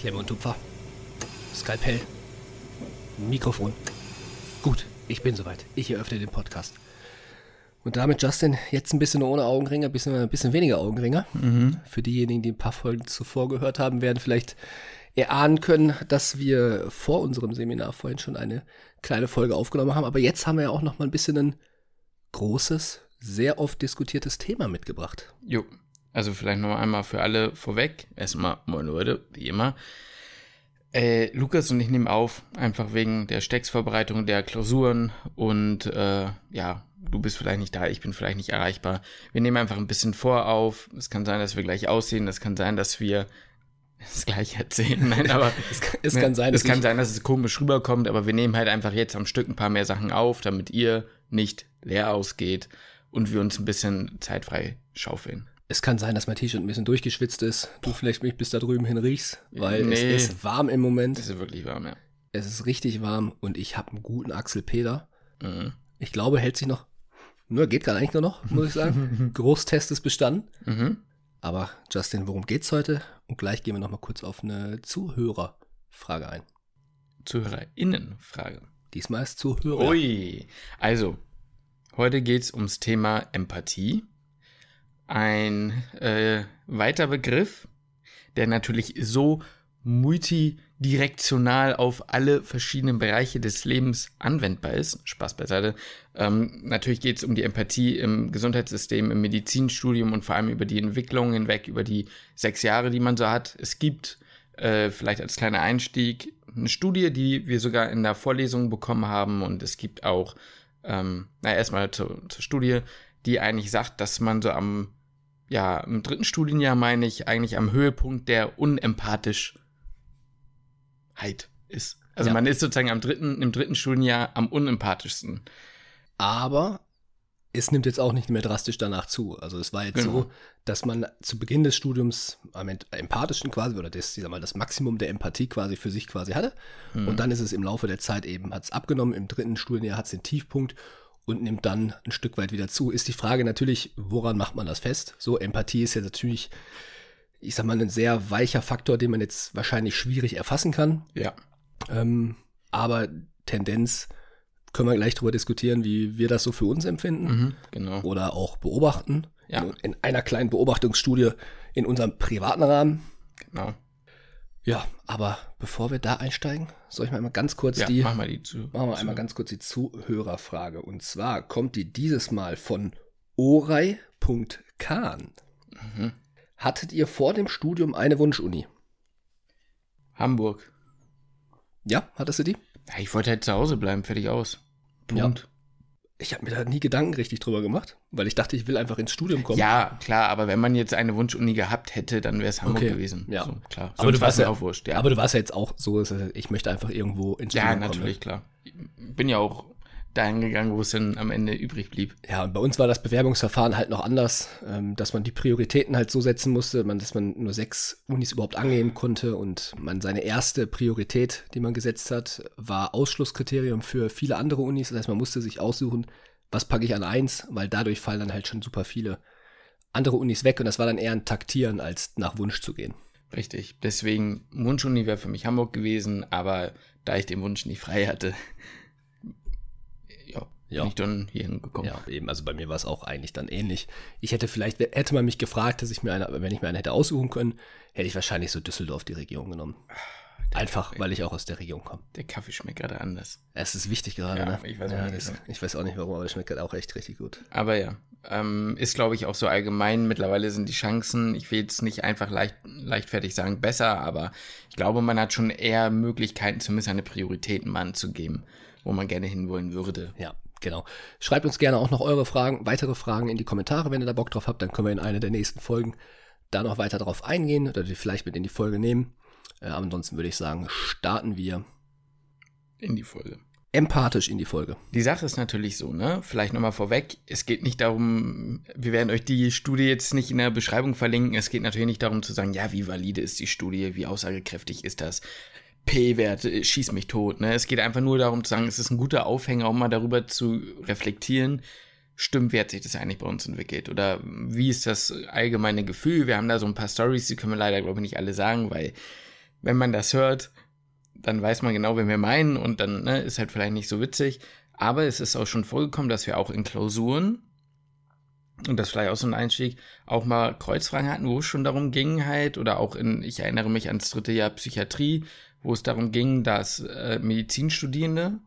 Klemme und Tupfer. Skalpell. Mikrofon. Gut, ich bin soweit. Ich eröffne den Podcast. Und damit, Justin, jetzt ein bisschen ohne Augenringe, ein bisschen, ein bisschen weniger Augenringe. Für diejenigen, die ein paar Folgen zuvor gehört haben, werden vielleicht erahnen können, dass wir vor unserem Seminar vorhin schon eine kleine Folge aufgenommen haben. Aber jetzt haben wir ja auch noch mal ein bisschen ein großes, sehr oft diskutiertes Thema mitgebracht. Jo, also vielleicht noch einmal für alle vorweg. Erstmal, moin Leute, wie immer. Äh, Lukas und ich nehmen auf, einfach wegen der Stecksvorbereitung der Klausuren und äh, ja, du bist vielleicht nicht da, ich bin vielleicht nicht erreichbar. Wir nehmen einfach ein bisschen vor auf. Es kann sein, dass wir gleich aussehen, es kann sein, dass wir das gleich erzählen. Nein, aber Es, kann- es kann sein, es kann sein, dass es komisch rüberkommt, aber wir nehmen halt einfach jetzt am Stück ein paar mehr Sachen auf, damit ihr nicht leer ausgeht und wir uns ein bisschen zeitfrei schaufeln. Es kann sein, dass mein T-Shirt ein bisschen durchgeschwitzt ist. Du vielleicht mich bis da drüben hin riechst, weil Nee. es ist warm im Moment. Es ist wirklich warm, ja. Es ist richtig warm und ich habe einen guten Axel Peder. Mhm. Ich glaube, hält sich noch. Nur geht gerade eigentlich nur noch, muss ich sagen. Großtest ist bestanden. Mhm. Aber Justin, worum geht's heute? Und gleich gehen wir noch mal kurz auf eine Zuhörerfrage ein. ZuhörerInnenfrage. Diesmal ist Zuhörer. Ui. Also, heute geht's ums Thema Empathie. Ein äh, weiter Begriff, der natürlich so multidirektional auf alle verschiedenen Bereiche des Lebens anwendbar ist. Spaß beiseite. Ähm, natürlich geht's um die Empathie im Gesundheitssystem, im Medizinstudium und vor allem über die Entwicklung hinweg, über die sechs Jahre, die man so hat. Es gibt äh, vielleicht als kleiner Einstieg eine Studie, die wir sogar in der Vorlesung bekommen haben und es gibt auch, ähm, na erstmal zur, zur Studie, die eigentlich sagt, dass man so am, ja, im dritten Studienjahr meine ich, eigentlich am Höhepunkt der Unempathischheit ist. Also Ja. man ist sozusagen am dritten, im dritten Studienjahr am unempathischsten. Aber es nimmt jetzt auch nicht mehr drastisch danach zu. Also es war jetzt Genau. so, dass man zu Beginn des Studiums am empathischen quasi oder das, ich sag mal, das Maximum der Empathie quasi für sich quasi hatte. Mhm. Und dann ist es im Laufe der Zeit eben, hat es abgenommen. Im dritten Studienjahr hat es den Tiefpunkt und nimmt dann ein Stück weit wieder zu. Ist die Frage natürlich, woran macht man das fest? So, Empathie ist ja natürlich, ich sag mal, ein sehr weicher Faktor, den man jetzt wahrscheinlich schwierig erfassen kann. Ja. Ähm, aber Tendenz können wir gleich drüber diskutieren, wie wir das so für uns empfinden Mhm, genau. oder auch beobachten. Ja. In, in einer kleinen Beobachtungsstudie in unserem privaten Rahmen. Genau. Ja, aber bevor wir da einsteigen, soll ich mal einmal ganz kurz Ja, die, mach mal die zu. machen wir zu- einmal ganz kurz die Zuhörerfrage. Und zwar kommt die dieses Mal von orei.kahn. Mhm. Hattet ihr vor dem Studium eine Wunschuni? Hamburg. Ja, hattest du die? Ja, ich wollte halt zu Hause bleiben, fertig aus. Punkt. Ich habe mir da nie Gedanken richtig drüber gemacht, weil ich dachte, ich will einfach ins Studium kommen. Ja, klar, aber wenn man jetzt eine Wunschuni gehabt hätte, dann wäre es Hamburg Okay, gewesen. ja. So, klar. Aber du Sonst warst war's ja- auch wurscht, ja. Aber du warst ja jetzt auch so, ich möchte einfach irgendwo ins ja, Studium natürlich, kommen. klar. Ich bin ja auch dahin gegangen, wo es dann am Ende übrig blieb. Ja, und bei uns war das Bewerbungsverfahren halt noch anders, ähm, dass man die Prioritäten halt so setzen musste, man, dass man nur sechs Unis überhaupt angeben konnte und man seine erste Priorität, die man gesetzt hat, war Ausschlusskriterium für viele andere Unis. Das heißt, man musste sich aussuchen, was packe ich an eins, weil dadurch fallen dann halt schon super viele andere Unis weg und das war dann eher ein Taktieren, als nach Wunsch zu gehen. Richtig. Deswegen, Wunschuni wäre für mich Hamburg gewesen, aber da ich den Wunsch nicht frei hatte, ja, bin ich dann hierhin gekommen. Ja, eben, also bei mir war es auch eigentlich dann ähnlich. Ich hätte vielleicht, hätte man mich gefragt, dass ich mir eine, wenn ich mir eine hätte aussuchen können, hätte ich wahrscheinlich so Düsseldorf die Region genommen. Einfach, weil ich auch aus der Region komme. Der Kaffee schmeckt gerade anders. Es ist wichtig gerade, Ja, ne? ich weiß auch ja, nicht, das, ich weiß auch nicht warum, aber es schmeckt gerade auch echt richtig gut. Aber ja, ähm, ist glaube ich auch so allgemein. Mittlerweile sind die Chancen, ich will jetzt nicht einfach leicht, leichtfertig sagen, besser, aber ich glaube, man hat schon eher Möglichkeiten, zumindest eine Prioritäten mal anzugeben, wo man gerne hinwollen würde. Ja, genau. Schreibt uns gerne auch noch eure Fragen, weitere Fragen in die Kommentare, wenn ihr da Bock drauf habt. Dann können wir in einer der nächsten Folgen da noch weiter drauf eingehen oder die vielleicht mit in die Folge nehmen. Äh, aber ansonsten würde ich sagen, starten wir In die Folge. empathisch in die Folge. Die Sache ist natürlich so, ne? Vielleicht nochmal vorweg. Es geht nicht darum, wir werden euch die Studie jetzt nicht in der Beschreibung verlinken. Es geht natürlich nicht darum zu sagen, ja, wie valide ist die Studie, wie aussagekräftig ist das. P-Wert, äh, schieß mich tot, ne? Es geht einfach nur darum zu sagen, es ist ein guter Aufhänger, um mal darüber zu reflektieren. Stimmt, wie hat sich das eigentlich bei uns entwickelt? Oder wie ist das allgemeine Gefühl? Wir haben da so ein paar Stories, die können wir leider, glaube ich, nicht alle sagen, weil wenn man das hört, dann weiß man genau, wen wir meinen und dann ne, ist halt vielleicht nicht so witzig. Aber es ist auch schon vorgekommen, dass wir auch in Klausuren, und das vielleicht auch so ein Einstieg, auch mal Kreuzfragen hatten, wo es schon darum ging halt, oder auch in, ich erinnere mich ans dritte Jahr Psychiatrie, wo es darum ging, dass äh, Medizinstudierende,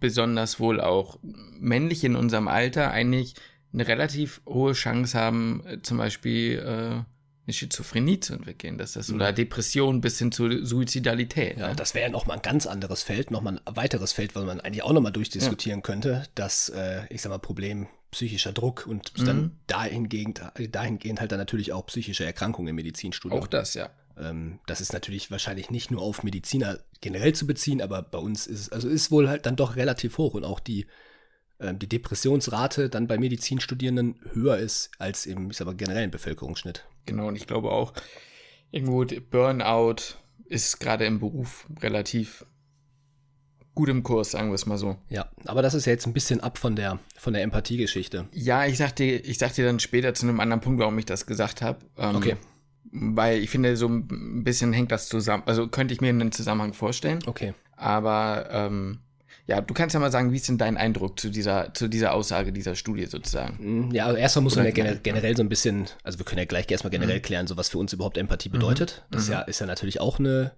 besonders wohl auch männlich in unserem Alter, eigentlich eine relativ hohe Chance haben, äh, zum Beispiel äh, eine Schizophrenie zu entwickeln, dass das, oder Depression bis hin zur Suizidalität. Ja, ne? das wäre ja nochmal ein ganz anderes Feld, nochmal ein weiteres Feld, was man eigentlich auch nochmal durchdiskutieren könnte, das, äh, ich sag mal, Problem psychischer Druck und Mhm. dann dahingehend, dahingehend halt dann natürlich auch psychische Erkrankungen im Medizinstudium. Auch das, ja. Ähm, das ist natürlich wahrscheinlich nicht nur auf Mediziner generell zu beziehen, aber bei uns ist es, also ist wohl halt dann doch relativ hoch und auch die, ähm, die Depressionsrate dann bei Medizinstudierenden höher ist als im, ich sag mal, generellen Bevölkerungsschnitt. Genau, und ich glaube auch, irgendwo Burnout ist gerade im Beruf relativ gut im Kurs, sagen wir es mal so. Ja, aber das ist ja jetzt ein bisschen ab von der, von der Empathiegeschichte. Ja, ich sag dir, ich sag dir dann später zu einem anderen Punkt, warum ich das gesagt habe. Ähm, Okay. Weil ich finde, so ein bisschen hängt das zusammen. Also könnte ich mir einen Zusammenhang vorstellen. Okay. Aber ähm, ja, du kannst ja mal sagen, wie ist denn dein Eindruck zu dieser, zu dieser Aussage dieser Studie sozusagen? Mm, Ja, also erstmal muss man ja Oder- gener generell so ein bisschen, also wir können ja gleich erstmal generell klären, so was für uns überhaupt Empathie bedeutet. Das ist ja, ist ja natürlich auch eine,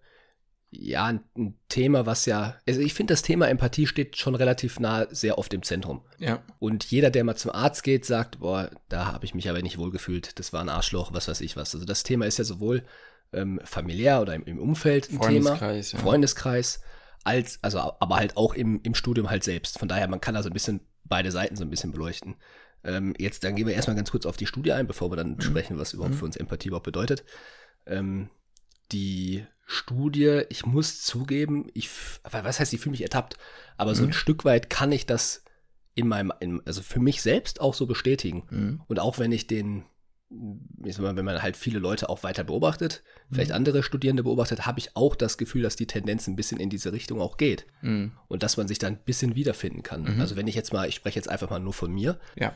ja, ein- Thema, was ja, also ich finde, das Thema Empathie steht schon relativ nah sehr oft im Zentrum. Ja, Und jeder, der mal zum Arzt geht, sagt, boah, da habe ich mich aber nicht wohl gefühlt, das war ein Arschloch, was weiß ich was. Also das Thema ist ja sowohl ähm, familiär oder im, im Umfeld ein Thema, Freundeskreis, ja. Freundeskreis, als, also aber halt auch im, im Studium halt selbst. Von daher, man kann also ein bisschen beide Seiten so ein bisschen beleuchten. Ähm, jetzt, dann gehen wir erstmal ganz kurz auf die Studie ein, bevor wir dann Mhm. sprechen, was überhaupt für uns Empathie überhaupt bedeutet. Ähm, die Studie, ich muss zugeben, ich, was heißt, ich fühle mich ertappt, aber so ein Stück weit kann ich das in meinem, in, also für mich selbst auch so bestätigen. Mhm. Und auch wenn ich den, ich sag mal, wenn man halt viele Leute auch weiter beobachtet, vielleicht andere Studierende beobachtet, habe ich auch das Gefühl, dass die Tendenz ein bisschen in diese Richtung auch geht. Mhm. Und dass man sich da ein bisschen wiederfinden kann. Also wenn ich jetzt mal, ich spreche jetzt einfach mal nur von mir. ja.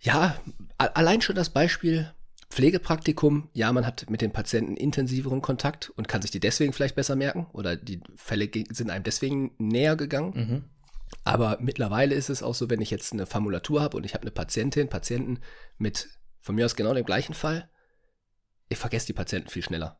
Ja, allein schon das Beispiel Pflegepraktikum. Ja, man hat mit den Patienten intensiveren Kontakt und kann sich die deswegen vielleicht besser merken oder die Fälle sind einem deswegen näher gegangen. Mhm. Aber mittlerweile ist es auch so, wenn ich jetzt eine Formulatur habe und ich habe eine Patientin, Patienten mit von mir aus genau dem gleichen Fall, ich vergesse die Patienten viel schneller.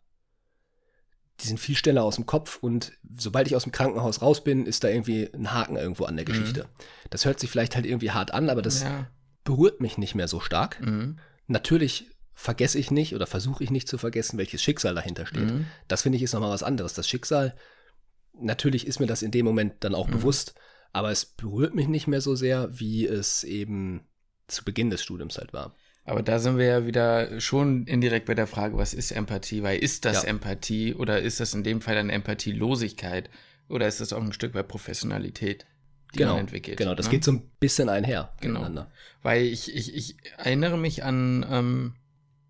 Die sind viel schneller aus dem Kopf und sobald ich aus dem Krankenhaus raus bin, ist da irgendwie ein Haken irgendwo an der Geschichte. Das hört sich vielleicht halt irgendwie hart an, aber das ja. berührt mich nicht mehr so stark. Mhm. Natürlich vergesse ich nicht oder versuche ich nicht zu vergessen, welches Schicksal dahinter steht. Mhm. Das finde ich ist nochmal was anderes. Das Schicksal, natürlich ist mir das in dem Moment dann Mhm. auch bewusst, aber es berührt mich nicht mehr so sehr, wie es eben zu Beginn des Studiums halt war. Aber da sind wir ja wieder schon indirekt bei der Frage, was ist Empathie? Weil ist das Ja. Empathie oder ist das in dem Fall dann Empathielosigkeit oder ist das auch ein Stück weit Professionalität, die genau, man entwickelt? genau, das ne? geht so ein bisschen einher. Genau. Weil ich, ich, ich erinnere mich an, ähm,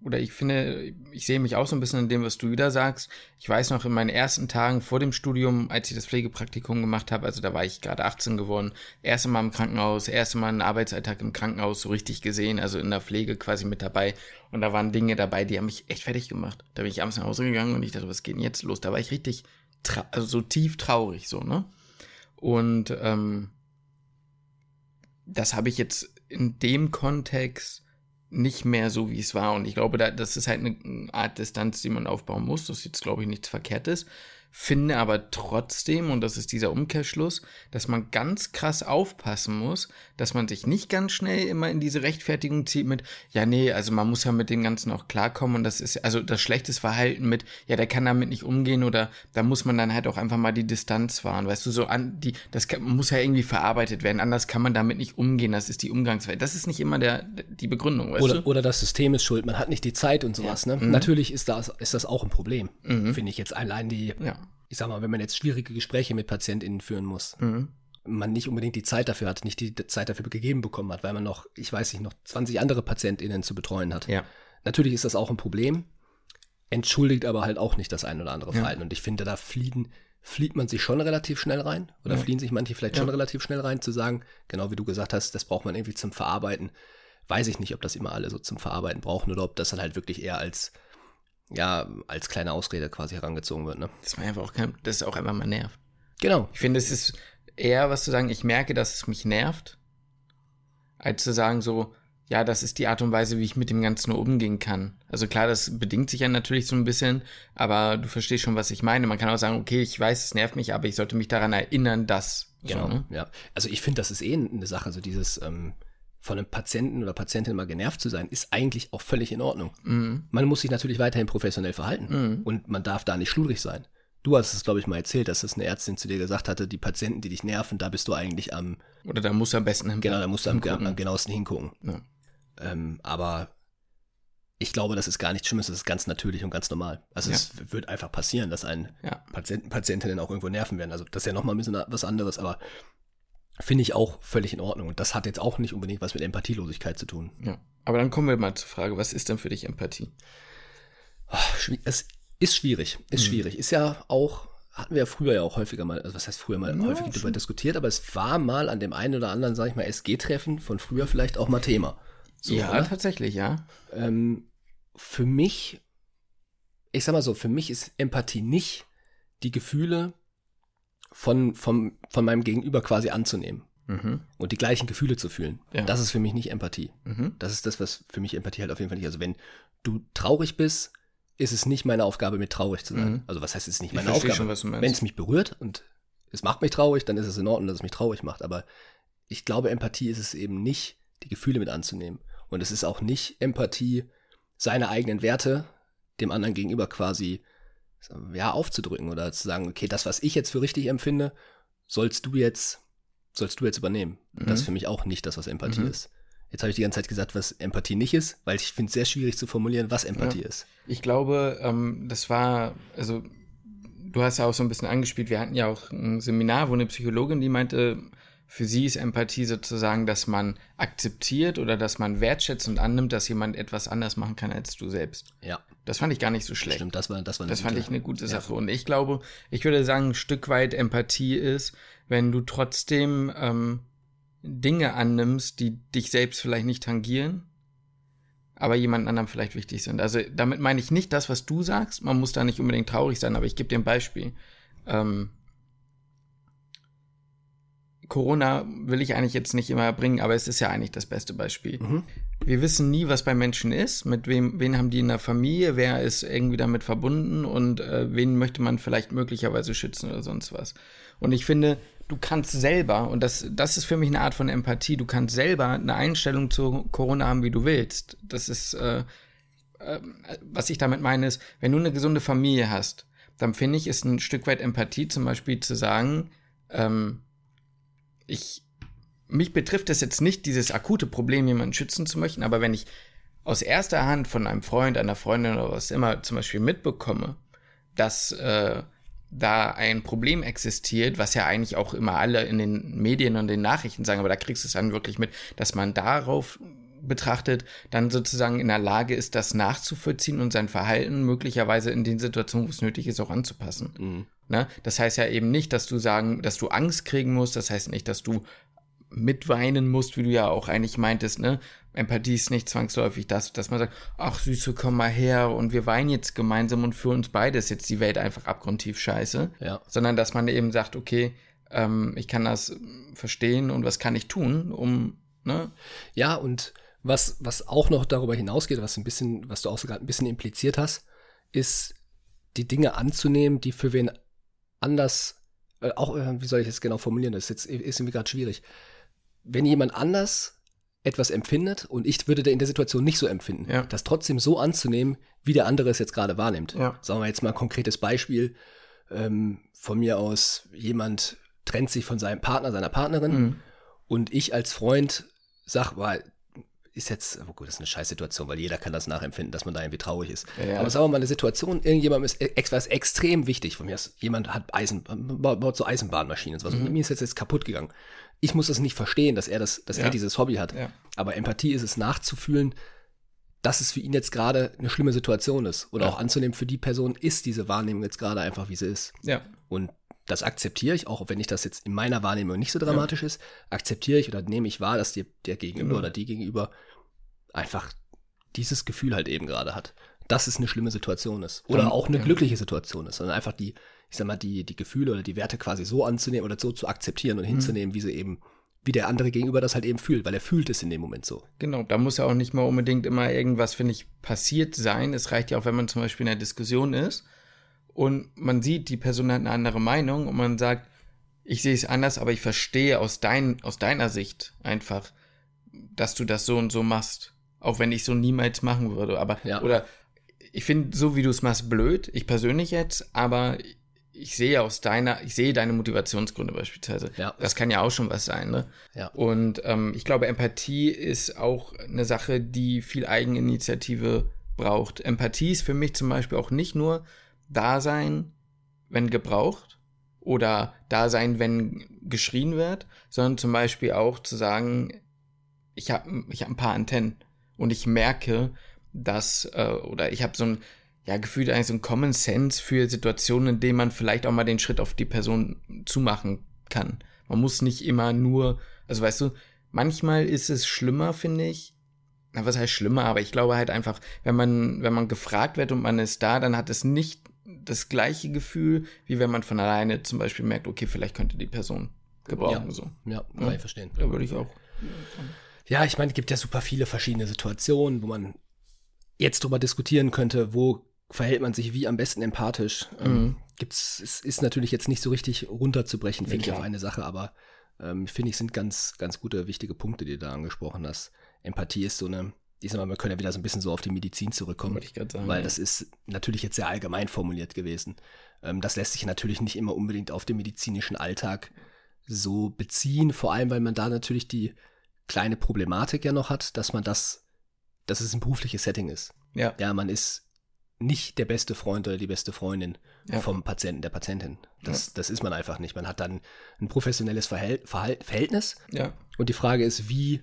oder ich finde, ich sehe mich auch so ein bisschen in dem, was du wieder sagst. Ich weiß noch, in meinen ersten Tagen vor dem Studium, als ich das Pflegepraktikum gemacht habe, also da war ich gerade 18 geworden, erste Mal im Krankenhaus, erste Mal einen Arbeitsalltag im Krankenhaus so richtig gesehen, also in der Pflege quasi mit dabei. Und da waren Dinge dabei, die haben mich echt fertig gemacht. Da bin ich abends nach Hause gegangen und ich dachte, was geht denn jetzt los? Da war ich richtig, also so tief traurig, so, ne? Und ähm, das habe ich jetzt in dem Kontext nicht mehr so, wie es war. Und ich glaube, da, das ist halt eine Art Distanz, die man aufbauen muss. Das ist jetzt, glaube ich, nichts Verkehrtes. Finde aber trotzdem, und das ist dieser Umkehrschluss, dass man ganz krass aufpassen muss, dass man sich nicht ganz schnell immer in diese Rechtfertigung zieht mit, ja, nee, also man muss ja mit dem Ganzen auch klarkommen und das ist, also das schlechtes Verhalten mit, ja, der kann damit nicht umgehen oder da muss man dann halt auch einfach mal die Distanz wahren, weißt du, so an, die, das kann, muss ja irgendwie verarbeitet werden, anders kann man damit nicht umgehen, das ist die Umgangsweise. Das ist nicht immer der, die Begründung, weißt Oder, du? oder das System ist schuld, man hat nicht die Zeit und sowas. Ne? Natürlich ist das, ist das auch ein Problem, finde ich jetzt allein die, Ja. Ich sag mal, wenn man jetzt schwierige Gespräche mit PatientInnen führen muss, Mhm. man nicht unbedingt die Zeit dafür hat, nicht die Zeit dafür gegeben bekommen hat, weil man noch, ich weiß nicht, noch 20 andere PatientInnen zu betreuen hat. Ja. Natürlich ist das auch ein Problem, entschuldigt aber halt auch nicht das ein oder andere Ja. Verhalten. Und ich finde, da fliehen, flieht man sich schon relativ schnell rein oder Ja. fliehen sich manche vielleicht schon relativ schnell rein, zu sagen, genau wie du gesagt hast, das braucht man irgendwie zum Verarbeiten. Weiß ich nicht, ob das immer alle so zum Verarbeiten brauchen oder ob das dann halt wirklich eher als ja, als kleine Ausrede quasi herangezogen wird, ne? Das, war einfach auch kein, das ist auch einfach mal nervt. Genau. Ich finde, es ist eher was zu sagen, ich merke, dass es mich nervt, als zu sagen so, ja, das ist die Art und Weise, wie ich mit dem Ganzen nur umgehen kann. Also klar, das bedingt sich ja natürlich so ein bisschen, aber du verstehst schon, was ich meine. Man kann auch sagen, okay, ich weiß, es nervt mich, aber ich sollte mich daran erinnern, dass. Genau, So, ne? ja. Also ich finde, das ist eh eine Sache, so dieses ähm, von einem Patienten oder Patientin mal genervt zu sein, ist eigentlich auch völlig in Ordnung. Mhm. Man muss sich natürlich weiterhin professionell verhalten Mhm. und man darf da nicht schludrig sein. Du hast es, glaube ich, mal erzählt, dass das eine Ärztin zu dir gesagt hatte, die Patienten, die dich nerven, da bist du eigentlich am, Oder da muss er am besten hin. genau, da musst du am, hingucken. am genauesten hingucken. Ja. Ähm, aber ich glaube, das ist gar nichts Schlimmes, das ist ganz natürlich und ganz normal. Also Ja. es wird einfach passieren, dass ein Ja. Patienten, Patientinnen auch irgendwo nerven werden. Also das ist ja nochmal ein bisschen was anderes, aber finde ich auch völlig in Ordnung. Und das hat jetzt auch nicht unbedingt was mit Empathielosigkeit zu tun. ja. Aber dann kommen wir mal zur Frage, was ist denn für dich Empathie? Ah, Es ist schwierig, ist Mhm. schwierig. Ist ja auch, hatten wir ja früher ja auch häufiger mal, also was heißt früher mal Ja, häufig darüber diskutiert, aber es war mal an dem einen oder anderen, sag ich mal, SG-Treffen von früher vielleicht auch mal Thema. So, ja, oder? tatsächlich, ja. Ähm, für mich, ich sag mal so, für mich ist Empathie nicht die Gefühle von, vom, von meinem Gegenüber quasi anzunehmen Mhm. und die gleichen Gefühle zu fühlen. Ja. Das ist für mich nicht Empathie. Mhm. Das ist das, was für mich Empathie halt auf jeden Fall nicht. Also wenn du traurig bist, ist es nicht meine Aufgabe, mit traurig zu sein. Mhm. Also was heißt, es ist nicht Ich meine Aufgabe. Wenn es mich berührt und es macht mich traurig, dann ist es in Ordnung, dass es mich traurig macht. Aber ich glaube, Empathie ist es eben nicht, die Gefühle mit anzunehmen. Und es ist auch nicht Empathie, seine eigenen Werte dem anderen gegenüber quasi ja, aufzudrücken oder zu sagen, okay, das, was ich jetzt für richtig empfinde, sollst du jetzt, sollst du jetzt übernehmen. Mhm. Das ist für mich auch nicht das, was Empathie Mhm. ist. Jetzt habe ich die ganze Zeit gesagt, was Empathie nicht ist, weil ich finde es sehr schwierig zu formulieren, was Empathie Ja. ist. Ich glaube, ähm, das war, also du hast ja auch so ein bisschen angespielt, wir hatten ja auch ein Seminar, wo eine Psychologin, die meinte, für sie ist Empathie sozusagen, dass man akzeptiert oder dass man wertschätzt und annimmt, dass jemand etwas anders machen kann als du selbst. Ja, Das fand ich gar nicht so schlecht. stimmt, das war, das war eine Das fand gute- ich eine gute ja. Sache. Und ich glaube, ich würde sagen, ein Stück weit Empathie ist, wenn du trotzdem ähm, Dinge annimmst, die dich selbst vielleicht nicht tangieren, aber jemand anderem vielleicht wichtig sind. Also damit meine ich nicht das, was du sagst. Man muss da nicht unbedingt traurig sein, aber ich gebe dir ein Beispiel. Ähm, Corona will ich eigentlich jetzt nicht immer bringen, aber es ist ja eigentlich das beste Beispiel. Mhm. Wir wissen nie, was bei Menschen ist, mit wem, wen haben die in der Familie, wer ist irgendwie damit verbunden und äh, wen möchte man vielleicht möglicherweise schützen oder sonst was. Und ich finde, du kannst selber, und das, das ist für mich eine Art von Empathie, du kannst selber eine Einstellung zu Corona haben, wie du willst. Das ist, äh, äh, was ich damit meine, ist, wenn du eine gesunde Familie hast, dann finde ich, ist ein Stück weit Empathie zum Beispiel zu sagen, ähm, ich, mich betrifft es jetzt nicht, dieses akute Problem, jemanden schützen zu möchten, aber wenn ich aus erster Hand von einem Freund, einer Freundin oder was immer zum Beispiel mitbekomme, dass äh, da ein Problem existiert, was ja eigentlich auch immer alle in den Medien und den Nachrichten sagen, aber da kriegst du es dann wirklich mit, dass man darauf betrachtet, dann sozusagen in der Lage ist, das nachzuvollziehen und sein Verhalten möglicherweise in den Situationen, wo es nötig ist, auch anzupassen. Mhm. Ne? Das heißt ja eben nicht, dass du sagen, dass du Angst kriegen musst, das heißt nicht, dass du mitweinen musst, wie du ja auch eigentlich meintest, ne? Empathie ist nicht zwangsläufig das, dass man sagt, ach Süße, komm mal her und wir weinen jetzt gemeinsam und für uns beide ist jetzt die Welt einfach abgrundtief scheiße. Ja. Sondern dass man eben sagt, okay, ähm, ich kann das verstehen und was kann ich tun, um, ne? Ja, und was, was auch noch darüber hinausgeht, was ein bisschen, was du auch so gerade ein bisschen impliziert hast, ist, die Dinge anzunehmen, die für wen anders, äh, auch, äh, wie soll ich das genau formulieren, das ist jetzt ist irgendwie gerade schwierig. Wenn jemand anders etwas empfindet und ich würde in der Situation nicht so empfinden, Ja. das trotzdem so anzunehmen, wie der andere es jetzt gerade wahrnimmt. Ja. Sagen wir jetzt mal ein konkretes Beispiel. Ähm, von mir aus, jemand trennt sich von seinem Partner, seiner Partnerin Mhm. und ich als Freund sag, weil ist jetzt, oh gut, das ist eine Scheißsituation, weil jeder kann das nachempfinden, dass man da irgendwie traurig ist. Ja. Aber sagen wir mal eine Situation, irgendjemandem ist ex- was extrem wichtig von mir. Ist, jemand hat Eisen, baut so Eisenbahnmaschinen und sowas. Mhm. Und mir ist jetzt, jetzt kaputt gegangen. Ich muss das nicht verstehen, dass er das, dass Ja. er dieses Hobby hat. Ja. Aber Empathie ist es nachzufühlen, dass es für ihn jetzt gerade eine schlimme Situation ist. Oder auch anzunehmen, für die Person ist diese Wahrnehmung jetzt gerade einfach, wie sie ist. Ja. Und das akzeptiere ich, auch wenn ich das jetzt in meiner Wahrnehmung nicht so dramatisch ist, akzeptiere ich oder nehme ich wahr, dass dir der Gegenüber Genau. oder die Gegenüber einfach dieses Gefühl halt eben gerade hat. dass es eine schlimme Situation ist. Oder Ja, auch eine ja. glückliche Situation ist, sondern einfach die, ich sag mal, die, die Gefühle oder die Werte quasi so anzunehmen oder so zu akzeptieren und hinzunehmen, wie sie eben, wie der andere gegenüber das halt eben fühlt, weil er fühlt es in dem Moment so. Genau, da muss ja auch nicht mal unbedingt immer irgendwas, finde ich, passiert sein. Es reicht ja auch, wenn man zum Beispiel in einer Diskussion ist und man sieht, die Person hat eine andere Meinung und man sagt, ich sehe es anders, aber ich verstehe aus, dein, aus deiner Sicht einfach, dass du das so und so machst. Auch wenn ich so niemals machen würde. Aber, Ja. oder ich finde, so wie du es machst, blöd, ich persönlich jetzt, aber ich sehe aus deiner, ich sehe deine Motivationsgründe beispielsweise. Ja. Das kann ja auch schon was sein, ne? Ja. Und ähm, ich glaube, Empathie ist auch eine Sache, die viel Eigeninitiative braucht. Empathie ist für mich zum Beispiel auch nicht nur Dasein, wenn gebraucht oder Dasein, wenn geschrien wird, sondern zum Beispiel auch zu sagen, ich habe ich hab ein paar Antennen und ich merke, dass, äh, oder ich habe so ein, ja, gefühlt eigentlich so ein Common Sense für Situationen, in denen man vielleicht auch mal den Schritt auf die Person zumachen kann. Man muss nicht immer nur, also weißt du, manchmal ist es schlimmer, finde ich. Na, was heißt schlimmer? Aber ich glaube halt einfach, wenn man, wenn man gefragt wird und man ist da, dann hat es nicht das gleiche Gefühl, wie wenn man von alleine zum Beispiel merkt, okay, vielleicht könnte die Person gebrauchen, Ja. so. Ja, kann ich verstehen. Da würde ich auch. Ja, ich meine, es gibt ja super viele verschiedene Situationen, wo man jetzt drüber diskutieren könnte, wo verhält man sich wie am besten empathisch. Ähm, gibt's, es ist natürlich jetzt nicht so richtig runterzubrechen, finde ich, klar. auf eine Sache, aber ähm, finde ich, sind ganz, ganz gute, wichtige Punkte, die du da angesprochen hast. Empathie ist so eine, ich sag mal, wir können ja wieder so ein bisschen so auf die Medizin zurückkommen, sagen, weil ja. das ist natürlich jetzt sehr allgemein formuliert gewesen. Ähm, das lässt sich natürlich nicht immer unbedingt auf den medizinischen Alltag so beziehen, vor allem, weil man da natürlich die kleine Problematik ja noch hat, dass man das, dass es ein berufliches Setting ist. Ja. Ja, man ist nicht der beste Freund oder die beste Freundin Ja. vom Patienten, der Patientin. Das, das ist man einfach nicht. Man hat dann ein professionelles Verhält, Verhalt, Verhältnis Ja. und die Frage ist, wie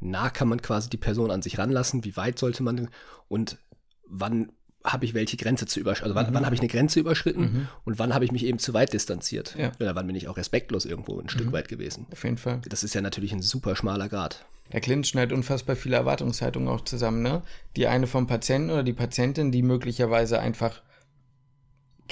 nah kann man quasi die Person an sich ranlassen, wie weit sollte man und wann habe ich welche Grenze zu überschritten, also wann, wann habe ich eine Grenze überschritten und wann habe ich mich eben zu weit distanziert. Ja. Oder wann bin ich auch respektlos irgendwo ein Stück weit gewesen. Auf jeden Fall. Das ist ja natürlich ein super schmaler Grad. Da clinchen halt unfassbar viele Erwartungshaltungen auch zusammen, ne? Die eine vom Patienten oder die Patientin, die möglicherweise einfach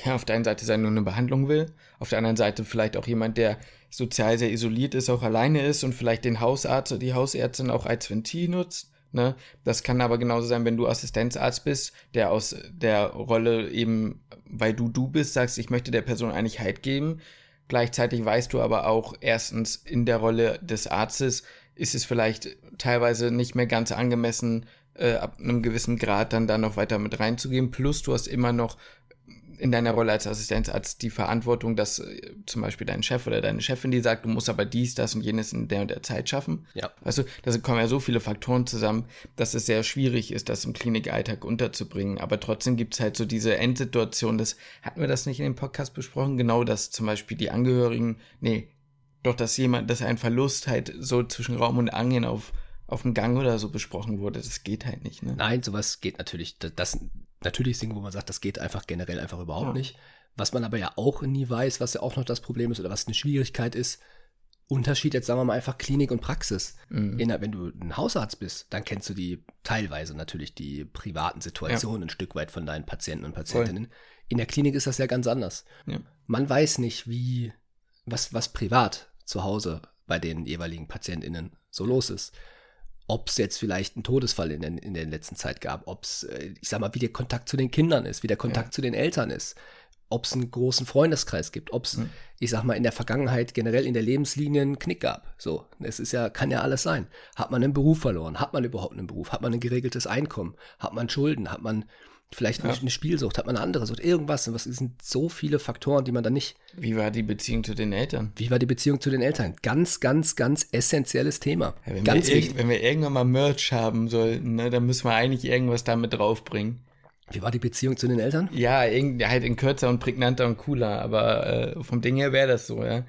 auf der einen Seite sein nur eine Behandlung will, auf der anderen Seite vielleicht auch jemand, der sozial sehr isoliert ist, auch alleine ist und vielleicht den Hausarzt oder die Hausärztin auch als Ventil nutzt. Ne? Das kann aber genauso sein, wenn du Assistenzarzt bist, der aus der Rolle eben, weil du du bist, sagst, ich möchte der Person eigentlich Halt geben. Gleichzeitig weißt du aber auch erstens in der Rolle des Arztes ist es vielleicht teilweise nicht mehr ganz angemessen, äh, ab einem gewissen Grad dann da noch weiter mit reinzugehen. Plus du hast immer noch in deiner Rolle als Assistenzarzt die Verantwortung, dass äh, zum Beispiel dein Chef oder deine Chefin, die sagt, du musst aber dies, das und jenes in der und der Zeit schaffen. Ja. Weißt du, da kommen ja so viele Faktoren zusammen, dass es sehr schwierig ist, das im Klinikalltag unterzubringen. Aber trotzdem gibt's halt so diese Endsituation, das hatten wir das nicht in dem Podcast besprochen, genau, dass zum Beispiel die Angehörigen, nee, doch, dass jemand, dass ein Verlust halt so zwischen Raum und Angeln auf, auf dem Gang oder so besprochen wurde, das geht halt nicht, ne? Nein, sowas geht natürlich, das natürlich Dinge, wo man sagt, das geht einfach generell einfach überhaupt Ja. nicht. Was man aber ja auch nie weiß, was ja auch noch das Problem ist oder was eine Schwierigkeit ist, Unterschied jetzt sagen wir mal einfach Klinik und Praxis. Mhm. In, wenn du ein Hausarzt bist, dann kennst du die teilweise natürlich die privaten Situationen ein Stück weit von deinen Patienten und Patientinnen. In der Klinik ist das ja ganz anders. Ja. Man weiß nicht, wie, was, was privat zu Hause bei den jeweiligen PatientInnen so los ist. Ob es jetzt vielleicht einen Todesfall in, den, in der letzten Zeit gab, ob es, äh, ich sag mal, wie der Kontakt zu den Kindern ist, wie der Kontakt Ja. zu den Eltern ist, ob es einen großen Freundeskreis gibt, ob es, Mhm. ich sag mal, in der Vergangenheit generell in der Lebenslinie einen Knick gab. So, es ist ja, kann ja alles sein. Hat man einen Beruf verloren? Hat man überhaupt einen Beruf? Hat man ein geregeltes Einkommen? Hat man Schulden? Hat man vielleicht eine, Ja. eine Spielsucht? Hat man eine andere Sucht? Irgendwas? Und was sind so viele Faktoren, die man dann nicht. Wie war die Beziehung zu den Eltern? Wie war die Beziehung zu den Eltern? Ganz, ganz, ganz essentielles Thema. Ja, wenn, ganz wir wichtig. wenn wir irgendwann mal Merch haben sollten, ne, dann müssen wir eigentlich irgendwas damit draufbringen. Wie war die Beziehung zu den Eltern? Ja, halt in kürzer und prägnanter und cooler, aber äh, vom Ding her wäre das so, ja.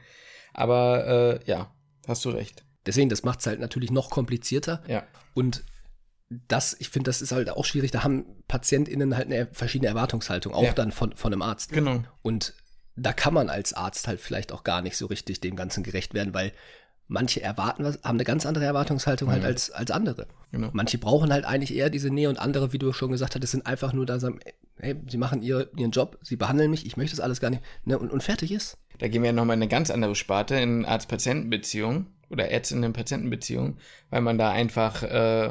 Aber äh, ja, hast du recht. Deswegen, das macht es halt natürlich noch komplizierter. Ja. Und das, ich finde, das ist halt auch schwierig. Da haben PatientInnen halt eine verschiedene Erwartungshaltung, auch Ja. dann von, von einem Arzt. Genau. Und da kann man als Arzt halt vielleicht auch gar nicht so richtig dem Ganzen gerecht werden, weil manche erwarten was, haben eine ganz andere Erwartungshaltung halt als, als andere. Genau. Manche brauchen halt eigentlich eher diese Nähe und andere, wie du schon gesagt hast, sind einfach nur da, sagen, hey, sie machen ihr, ihren Job, sie behandeln mich, ich möchte das alles gar nicht, ne, und, und fertig ist. Da gehen wir nochmal in eine ganz andere Sparte, in Arzt-Patienten-Beziehung oder Ärztinnen-Patienten-Beziehung, weil man da einfach, äh,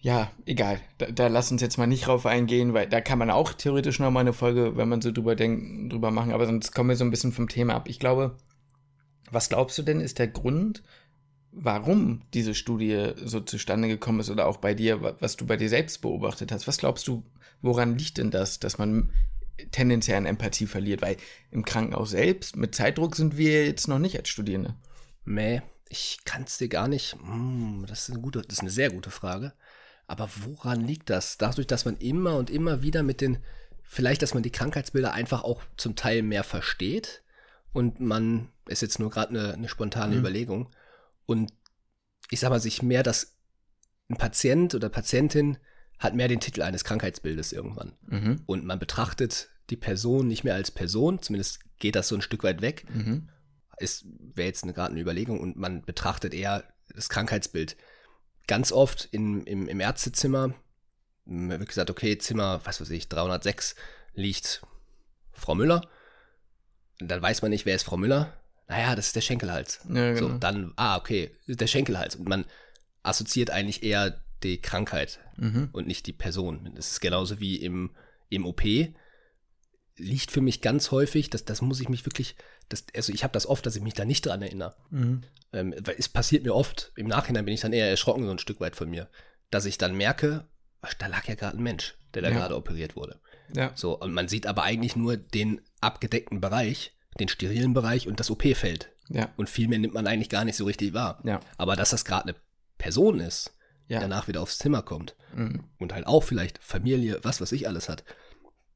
ja, egal, da, da lass uns jetzt mal nicht drauf eingehen, weil da kann man auch theoretisch nochmal eine Folge, wenn man so drüber denkt, drüber machen, aber sonst kommen wir so ein bisschen vom Thema ab. Ich glaube, was glaubst du denn, ist der Grund, warum diese Studie so zustande gekommen ist oder auch bei dir, was du bei dir selbst beobachtet hast? Was glaubst du, woran liegt denn das, dass man tendenziell an Empathie verliert? Weil im Krankenhaus selbst mit Zeitdruck sind wir jetzt noch nicht als Studierende. Nee, ich kann es dir gar nicht. Hm, das ist eine gute, das ist eine sehr gute Frage. Aber woran liegt das? Dadurch, dass man immer und immer wieder mit den, vielleicht, dass man die Krankheitsbilder einfach auch zum Teil mehr versteht und man, ist jetzt nur gerade eine, eine, spontane mhm. Überlegung, und ich sag mal, sich mehr das, ein Patient oder Patientin hat mehr den Titel eines Krankheitsbildes irgendwann. Mhm. Und man betrachtet die Person nicht mehr als Person, zumindest geht das so ein Stück weit weg. Mhm. Ist, wäre jetzt gerade eine Überlegung und man betrachtet eher das Krankheitsbild. Ganz oft in, im, im Ärztezimmer wird gesagt, okay, Zimmer, was weiß ich, 306 liegt Frau Müller. Und dann weiß man nicht, wer ist Frau Müller naja, das ist der Schenkelhals. Ja, genau. So, dann, ah, okay, der Schenkelhals. Und man assoziiert eigentlich eher die Krankheit mhm. und nicht die Person. Das ist genauso wie im, im OP. Liegt für mich ganz häufig, das, das muss ich mich wirklich, das, also ich habe das oft, dass ich mich da nicht dran erinnere. Mhm. Ähm, weil es passiert mir oft, im Nachhinein bin ich dann eher erschrocken, so ein Stück weit von mir, dass ich dann merke, da lag ja gerade ein Mensch, der da ja. gerade operiert wurde. Ja. So, und man sieht aber eigentlich nur den abgedeckten Bereich den sterilen Bereich und das OP-Feld. Ja. Und viel mehr nimmt man eigentlich gar nicht so richtig wahr. Ja. Aber dass das gerade eine Person ist, ja. danach wieder aufs Zimmer kommt mhm. und halt auch vielleicht Familie, was weiß ich alles hat,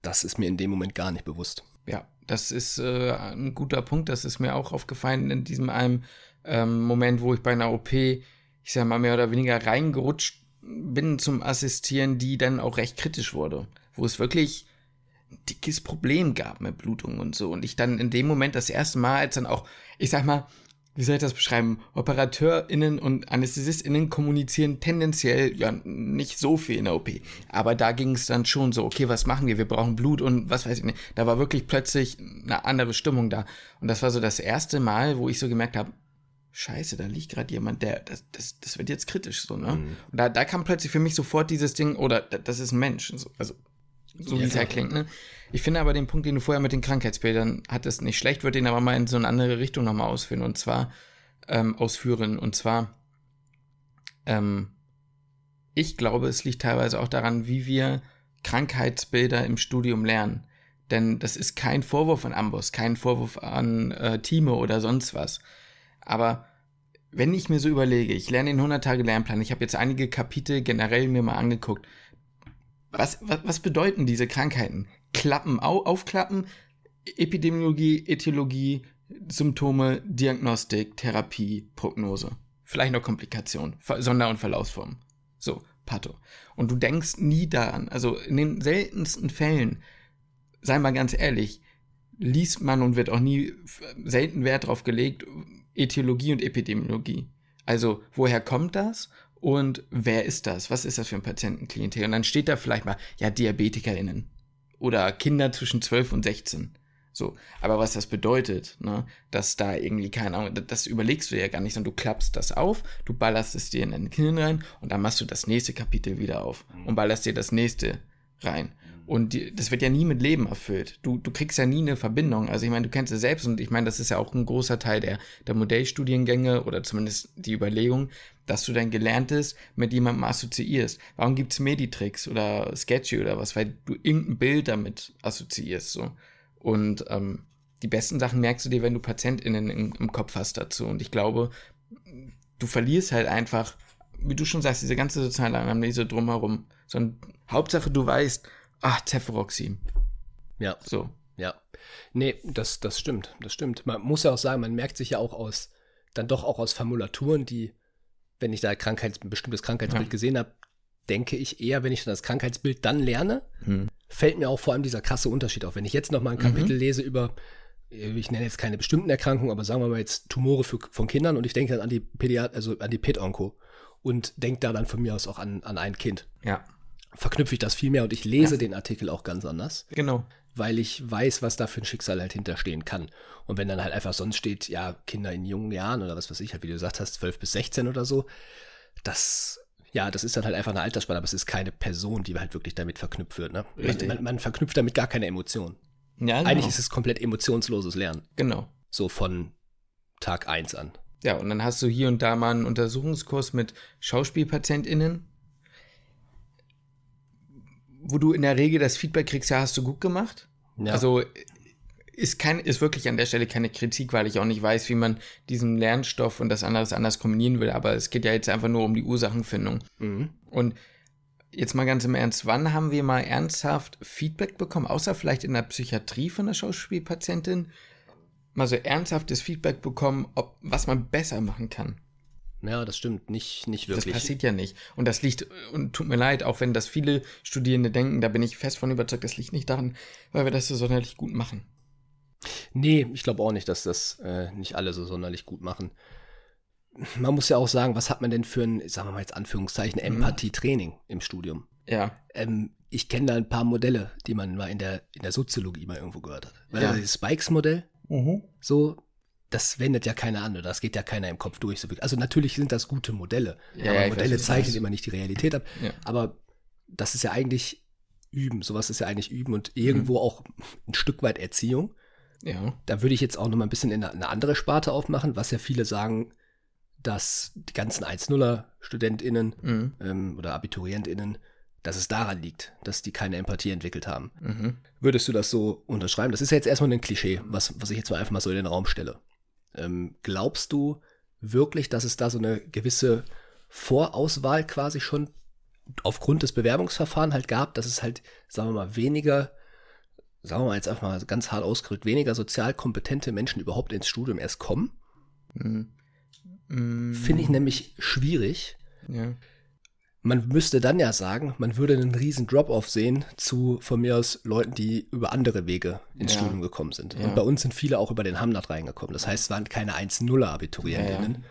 das ist mir in dem Moment gar nicht bewusst. Ja, das ist äh, ein guter Punkt. Das ist mir auch aufgefallen in diesem einem ähm, Moment, wo ich bei einer OP, ich sag mal, mehr oder weniger reingerutscht bin zum Assistieren, die dann auch recht kritisch wurde. Wo es wirklich dickes Problem gab mit Blutung und so. Und ich dann in dem Moment das erste Mal, als dann auch, ich sag mal, wie soll ich das beschreiben? OperateurInnen und AnästhesistInnen kommunizieren tendenziell ja nicht so viel in der OP. Aber da ging es dann schon so, okay, was machen wir? Wir brauchen Blut und was weiß ich nicht. Da war wirklich plötzlich eine andere Stimmung da. Und das war so das erste Mal, wo ich so gemerkt habe, Scheiße, da liegt gerade jemand, der, das, das, das wird jetzt kritisch so, ne? Mhm. Und da, da kam plötzlich für mich sofort dieses Ding, oder das ist ein Mensch. Also so wie es ja klingt. Ne? Ich finde aber den Punkt, den du vorher mit den Krankheitsbildern hattest, nicht schlecht, würde den aber mal in so eine andere Richtung nochmal ausführen und zwar ähm, ausführen. Und zwar, ähm, ich glaube, es liegt teilweise auch daran, wie wir Krankheitsbilder im Studium lernen. Denn das ist kein Vorwurf an Amboss, kein Vorwurf an äh, Time oder sonst was. Aber wenn ich mir so überlege, ich lerne den 100-Tage-Lernplan, ich habe jetzt einige Kapitel generell mir mal angeguckt, was, was, was bedeuten diese Krankheiten? Klappen, au, aufklappen, Epidemiologie, Ethologie, Symptome, Diagnostik, Therapie, Prognose. Vielleicht noch Komplikationen, Sonder- und Verlaufsformen. So, Patho. Und du denkst nie daran, also in den seltensten Fällen, sei mal ganz ehrlich, liest man und wird auch nie selten Wert drauf gelegt, Ethologie und Epidemiologie. Also, woher kommt das? und wer ist das? Was ist das für ein Patientenklientel? Und dann steht da vielleicht mal, ja, DiabetikerInnen oder Kinder zwischen 12 und 16. So, aber was das bedeutet, ne, dass da irgendwie, keine Ahnung, das überlegst du ja gar nicht, sondern du klappst das auf, du ballerst es dir in dein Hirn rein und dann machst du das nächste Kapitel wieder auf und ballerst dir das nächste rein. Und die, das wird ja nie mit Leben erfüllt. Du, du kriegst ja nie eine Verbindung. Also ich meine, du kennst es selbst und ich meine, das ist ja auch ein großer Teil der, der Modellstudiengänge oder zumindest die Überlegung, dass du dein Gelerntes mit jemandem assoziierst. Warum gibt's Meditricks oder Sketchy oder was? Weil du irgendein Bild damit assoziierst. So. Und ähm, die besten Sachen merkst du dir, wenn du PatientInnen im, im Kopf hast dazu. Und ich glaube, du verlierst halt einfach, wie du schon sagst, diese ganze soziale Anamnese drumherum. Sondern Hauptsache, du weißt, ach, Cefuroxim. Ja. So. Ja. Nee, das, das stimmt. Das stimmt. Man muss ja auch sagen, man merkt sich ja auch aus, dann doch auch aus Formulaturen, die, wenn ich da Krankheits, ein bestimmtes Krankheitsbild ja. gesehen habe, denke ich eher, wenn ich das Krankheitsbild dann lerne, hm. fällt mir auch vor allem dieser krasse Unterschied auf. Wenn ich jetzt noch mal ein Kapitel mhm. lese über ich nenne jetzt keine bestimmten Erkrankungen, aber sagen wir mal jetzt Tumore für, von Kindern und ich denke dann an die Pädiat also an die Pet-Onko und denke da dann von mir aus auch an, an ein Kind. Ja. Verknüpfe ich das viel mehr und ich lese Ja. den Artikel auch ganz anders, Genau. Weil ich weiß, was da für ein Schicksal halt hinterstehen kann. Und wenn dann halt einfach sonst steht, ja, Kinder in jungen Jahren oder was weiß ich, halt, wie du gesagt hast, 12 bis 16 oder so, das, ja, das ist dann halt einfach eine Altersspanne, aber es ist keine Person, die halt wirklich damit verknüpft wird. Ne? Man, man, man verknüpft damit gar keine Emotion. Ja, genau. Eigentlich ist es komplett emotionsloses Lernen. Genau. So von Tag 1 an. Ja, und dann hast du hier und da mal einen Untersuchungskurs mit SchauspielpatientInnen, wo du in der Regel das Feedback kriegst, ja, hast du gut gemacht. Ja. Also ist, kein, ist wirklich an der Stelle keine Kritik, weil ich auch nicht weiß, wie man diesen Lernstoff und das anderes anders kombinieren will. Aber es geht ja jetzt einfach nur um die Ursachenfindung. Mhm. Und jetzt mal ganz im Ernst, wann haben wir mal ernsthaft Feedback bekommen, außer vielleicht in der Psychiatrie von der Schauspielpatientin, mal so ernsthaftes Feedback bekommen, ob was man besser machen kann? Ja, das stimmt. Nicht, nicht Das wirklich. passiert ja nicht. Und das liegt, und tut mir leid, auch wenn das viele Studierende denken, da bin ich fest von überzeugt, das liegt nicht daran, weil wir das so sonderlich gut machen. Nee, ich glaube auch nicht, dass das äh, nicht alle so sonderlich gut machen. Man muss ja auch sagen, was hat man denn für ein, sagen wir mal jetzt Anführungszeichen, Mhm. Empathietraining im Studium? Ja, Ähm, ich kenne da ein paar Modelle, die man mal in der, in der Soziologie mal irgendwo gehört hat. Weil Ja. Das Spikes-Modell, so, das wendet ja keiner an oder das geht ja keiner im Kopf durch. Also natürlich sind das gute Modelle. Ja, aber weiß, Modelle du zeichnen immer nicht die Realität ab. Ja. Aber das ist ja eigentlich Üben. Sowas ist ja eigentlich Üben und irgendwo Mhm. auch ein Stück weit Erziehung. ja, Da würde ich jetzt auch noch mal ein bisschen in eine, eine andere Sparte aufmachen, was ja viele sagen, dass die ganzen 1-0er-StudentInnen mhm. ähm, oder AbiturientInnen, dass es daran liegt, dass die keine Empathie entwickelt haben. Mhm. Würdest du das so unterschreiben? Das ist ja jetzt erstmal ein Klischee, was, was ich jetzt mal einfach mal so in den Raum stelle. Ähm, glaubst du wirklich, dass es da so eine gewisse Vorauswahl quasi schon aufgrund des Bewerbungsverfahrens halt gab, dass es halt, sagen wir mal, weniger, sagen wir mal jetzt einfach mal ganz hart ausgedrückt, weniger sozial kompetente Menschen überhaupt ins Studium erst kommen? Mhm. Finde ich nämlich schwierig. Ja. Man müsste dann ja sagen, man würde einen riesen Drop-off sehen zu von mir aus Leuten, die über andere Wege ins Ja. Studium gekommen sind. Ja. Und bei uns sind viele auch über den Hamnat reingekommen. Das heißt, es waren keine 1-0er-Abiturientinnen.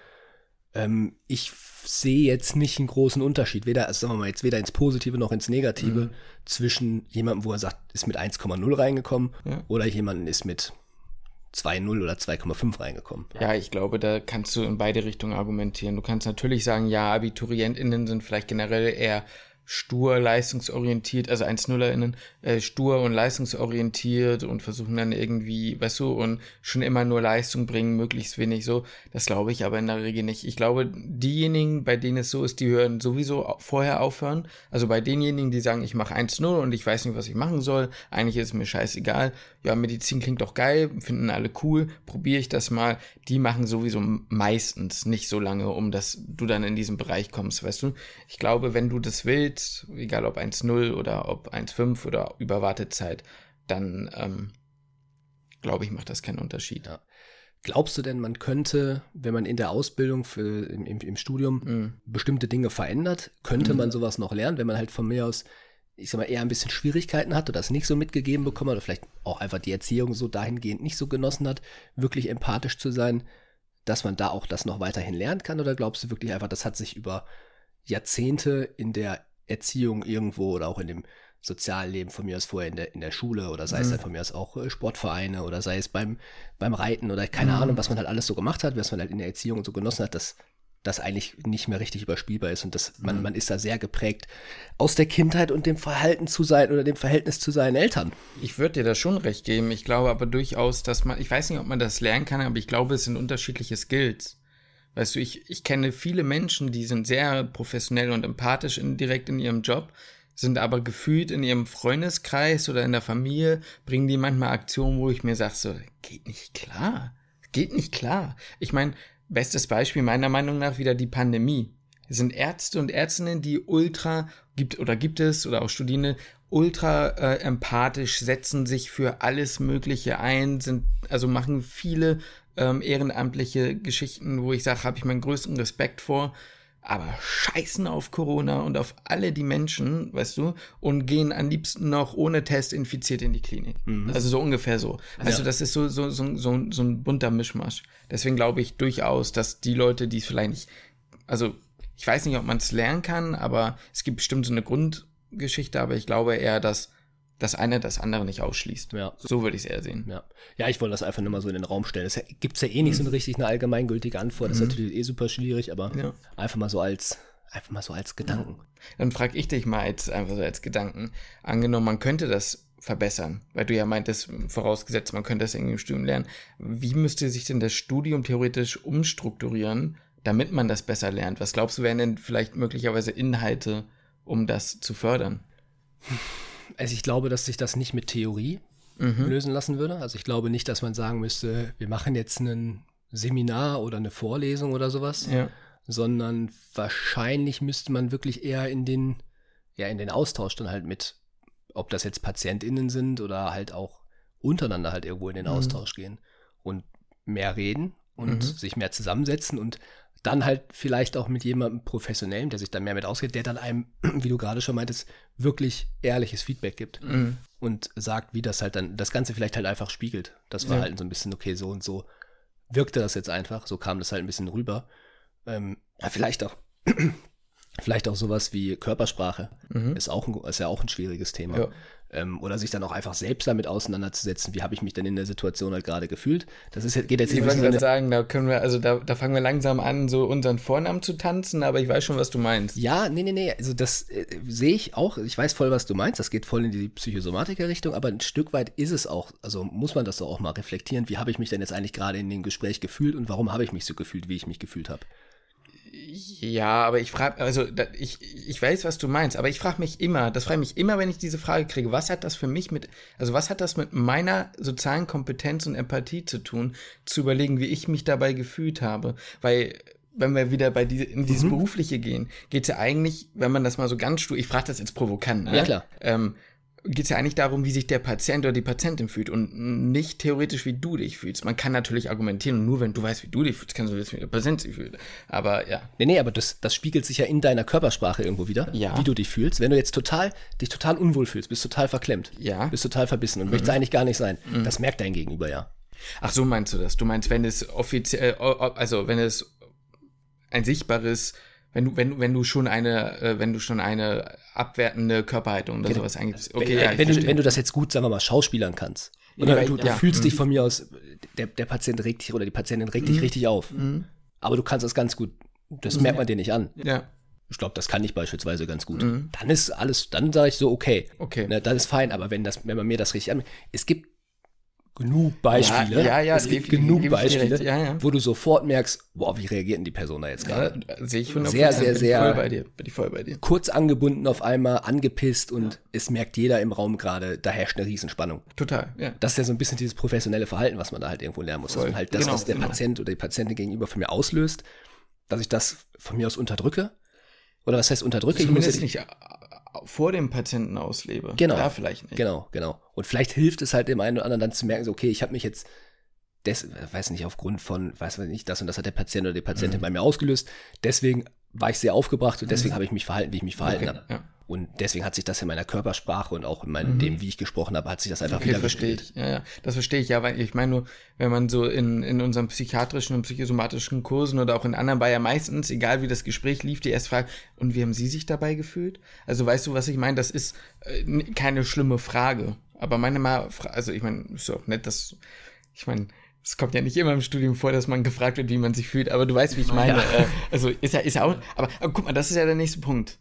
Ähm, ich sehe jetzt nicht einen großen Unterschied, weder, also sagen wir mal jetzt weder ins Positive noch ins Negative, Mhm. zwischen jemandem, wo er sagt, ist mit 1,0 reingekommen Ja. oder jemanden ist mit 2,0 oder 2,5 reingekommen. Ja, ich glaube, da kannst du in beide Richtungen argumentieren. Du kannst natürlich sagen, ja, AbiturientInnen sind vielleicht generell eher stur, leistungsorientiert, also 1-0erInnen, äh, stur und leistungsorientiert und versuchen dann irgendwie, weißt du, und schon immer nur Leistung bringen, möglichst wenig so. Das glaube ich aber in der Regel nicht. Ich glaube, diejenigen, bei denen es so ist, die hören sowieso vorher aufhören. Also bei denjenigen, die sagen, ich mache 1-0 und ich weiß nicht, was ich machen soll, eigentlich ist es mir scheißegal. Ja, Medizin klingt doch geil, finden alle cool, probiere ich das mal. Die machen sowieso meistens nicht so lange, um dass du dann in diesen Bereich kommst, weißt du? Ich glaube, wenn du das willst, egal ob 1-0 oder ob 1-5 oder über Wartezeit, dann ähm, glaube ich, macht das keinen Unterschied. Ja. Glaubst du denn, man könnte, wenn man in der Ausbildung für, im, im, im Studium Mhm. bestimmte Dinge verändert, könnte Mhm. man sowas noch lernen, wenn man halt von mir aus, ich sag mal, eher ein bisschen Schwierigkeiten hat oder das nicht so mitgegeben bekommen hat oder vielleicht auch einfach die Erziehung so dahingehend nicht so genossen hat, wirklich empathisch zu sein, dass man da auch das noch weiterhin lernen kann? Oder glaubst du wirklich einfach, das hat sich über Jahrzehnte in der Erziehung irgendwo oder auch in dem Sozialleben von mir aus vorher in der, in der Schule oder sei es Mhm. dann von mir aus auch äh, Sportvereine oder sei es beim, beim Reiten oder keine Mhm. Ahnung, was man halt alles so gemacht hat, was man halt in der Erziehung so genossen hat, dass das eigentlich nicht mehr richtig überspielbar ist und dass man, Mhm. man ist da sehr geprägt aus der Kindheit und dem Verhalten zu sein oder dem Verhältnis zu seinen Eltern. Ich würde dir da schon recht geben. Ich glaube aber durchaus, dass man, ich weiß nicht, ob man das lernen kann, aber ich glaube, es sind unterschiedliche Skills. Weißt du, ich, ich kenne viele Menschen, die sind sehr professionell und empathisch in, direkt in ihrem Job, sind aber gefühlt in ihrem Freundeskreis oder in der Familie, bringen die manchmal Aktionen, wo ich mir sage, so, geht nicht klar. Geht nicht klar. Ich meine, bestes Beispiel meiner Meinung nach wieder die Pandemie. Es sind Ärzte und Ärztinnen, die ultra, gibt oder gibt es, oder auch Studierende, ultra äh, empathisch, setzen sich für alles Mögliche ein, sind, also machen viele ähm, ehrenamtliche Geschichten, wo ich sage, habe ich meinen größten Respekt vor. aber scheißen auf Corona und auf alle die Menschen, weißt du, und gehen am liebsten noch ohne Test infiziert in die Klinik. Mhm. Also so ungefähr so. Weißt ja. das ist so, so, so, so, so ein bunter Mischmasch. Deswegen glaube ich durchaus, dass die Leute, die es vielleicht nicht, also ich weiß nicht, ob man es lernen kann, aber es gibt bestimmt so eine Grundgeschichte, aber ich glaube eher, dass das eine das andere nicht ausschließt. Ja. So würde ich es eher sehen. Ja. ja, ich wollte das einfach nur mal so in den Raum stellen. Es gibt ja eh nicht mhm. so eine richtig eine allgemeingültige Antwort. Das ist mhm. natürlich eh super schwierig, aber ja. einfach mal so als einfach mal so als Gedanken. Dann frage ich dich mal jetzt einfach so als Gedanken. Angenommen, man könnte das verbessern, weil du ja meintest, vorausgesetzt, man könnte das irgendwie im Studium lernen. Wie müsste sich denn das Studium theoretisch umstrukturieren, damit man das besser lernt? Was glaubst du, wären denn vielleicht möglicherweise Inhalte, um das zu fördern? Also ich glaube, dass sich das nicht mit Theorie mhm. lösen lassen würde. Also ich glaube nicht, dass man sagen müsste, wir machen jetzt ein Seminar oder eine Vorlesung oder sowas, ja. sondern wahrscheinlich müsste man wirklich eher in den, ja, in den Austausch dann halt mit, ob das jetzt PatientInnen sind oder halt auch untereinander halt irgendwo in den mhm. Austausch gehen und mehr reden und mhm. sich mehr zusammensetzen und dann halt vielleicht auch mit jemandem professionellem, der sich da mehr mit ausgeht, der dann einem, wie du gerade schon meintest, wirklich ehrliches Feedback gibt mhm. und sagt, wie das halt dann, das Ganze vielleicht halt einfach spiegelt. Das war ja. halt so ein bisschen, okay, so und so wirkte das jetzt einfach, so kam das halt ein bisschen rüber. Ähm, ja, vielleicht auch, vielleicht auch sowas wie Körpersprache mhm. ist auch ein, ist ja auch ein schwieriges Thema. Ja ähm, oder sich dann auch einfach selbst damit auseinanderzusetzen, wie habe ich mich denn in der Situation halt gerade gefühlt. Das ist, geht jetzt nicht. Ich wollte sagen, da können wir, also da, da fangen wir langsam an, so unseren Vornamen zu tanzen, aber ich weiß schon, was du meinst. Ja, nee, nee, nee, also das äh, sehe ich auch, ich weiß voll, was du meinst, das geht voll in die Psychosomatiker-Richtung, aber ein Stück weit ist es auch, also muss man das doch auch mal reflektieren, wie habe ich mich denn jetzt eigentlich gerade in dem Gespräch gefühlt und warum habe ich mich so gefühlt, wie ich mich gefühlt habe. Ja, aber ich frage, also da, ich, ich weiß, was du meinst, aber ich frage mich immer, das frage mich immer, wenn ich diese Frage kriege, was hat das für mich mit, also was hat das mit meiner sozialen Kompetenz und Empathie zu tun, zu überlegen, wie ich mich dabei gefühlt habe, weil wenn wir wieder bei die, in dieses mhm. Berufliche gehen, geht es ja eigentlich, wenn man das mal so ganz stur, ich frage das jetzt provokant, ne? Ja, klar. Ähm, geht es ja eigentlich darum, wie sich der Patient oder die Patientin fühlt und nicht theoretisch, wie du dich fühlst. Man kann natürlich argumentieren und nur wenn du weißt, wie du dich fühlst, kannst du wissen, wie der Patient sich fühlt. Aber ja. Nee, nee, aber das, das spiegelt sich ja in deiner Körpersprache irgendwo wieder, ja. wie du dich fühlst. Wenn du jetzt total, dich total unwohl fühlst, bist total verklemmt, ja. bist total verbissen und mhm. möchtest eigentlich gar nicht sein, mhm. das merkt dein Gegenüber ja. Ach so meinst du das? Du meinst, wenn es offiziell, äh, also wenn es ein sichtbares wenn du, wenn, wenn du schon eine, äh, wenn du schon eine abwertende Körperhaltung oder genau. sowas eingibst. Okay, wenn, ja, wenn, du, wenn du das jetzt gut, sagen wir mal, schauspielern kannst. Oder ja, du, du ja. fühlst mhm. dich von mir aus, der, der Patient regt dich oder die Patientin regt mhm. dich richtig auf. Mhm. Aber du kannst das ganz gut, das merkt man dir nicht an. Ja. Ich glaube, das kann ich beispielsweise ganz gut. Mhm. Dann ist alles, dann sage ich so, okay. Okay. Ne, das ist fein, aber wenn das, wenn man mir das richtig an, es gibt genug Beispiele. Ja, ja, ja es gibt genug Beispiele, ja, ja. wo du sofort merkst, boah, wie reagiert die Person da jetzt gerade? Sehe ich 100%. Sehr, sehr, sehr. Voll bei dir. Bin ich voll bei dir. Kurz angebunden auf einmal, angepisst und es merkt jeder im Raum gerade, da herrscht eine Riesenspannung. Total, ja. Das ist ja so ein bisschen dieses professionelle Verhalten, was man da halt irgendwo lernen muss. Voll. Dass man halt das, genau, was der genau. Patient oder die Patientin gegenüber von mir auslöst, dass ich das von mir aus unterdrücke. Oder was heißt unterdrücke? Zumindest ich muss nicht vor dem Patienten auslebe. Genau. Da vielleicht nicht. Genau, genau. Und vielleicht hilft es halt dem einen oder anderen dann zu merken, so, okay, ich habe mich jetzt, des, weiß nicht, aufgrund von, weiß nicht, das und das hat der Patient oder die Patientin mhm. bei mir ausgelöst. Deswegen war ich sehr aufgebracht und deswegen mhm. habe ich mich verhalten, wie ich mich verhalten okay, habe. Ja. Und deswegen hat sich das in meiner Körpersprache und auch in meinem, mhm. dem, wie ich gesprochen habe, hat sich das einfach okay, wieder verstehe ich. Ja, ja, das verstehe ich ja, weil ich meine nur, wenn man so in, in unseren psychiatrischen und psychosomatischen Kursen oder auch in anderen war ja meistens, egal wie das Gespräch lief, die erst fragt, und wie haben Sie sich dabei gefühlt? Also weißt du, was ich meine? Das ist äh, keine schlimme Frage. Aber meine mal, also ich meine, ist auch nett, dass, ich meine, es kommt ja nicht immer im Studium vor, dass man gefragt wird, wie man sich fühlt, aber du weißt, wie ich meine. Ja. Äh, also ist ja, ist ja auch, aber, aber guck mal, das ist ja der nächste Punkt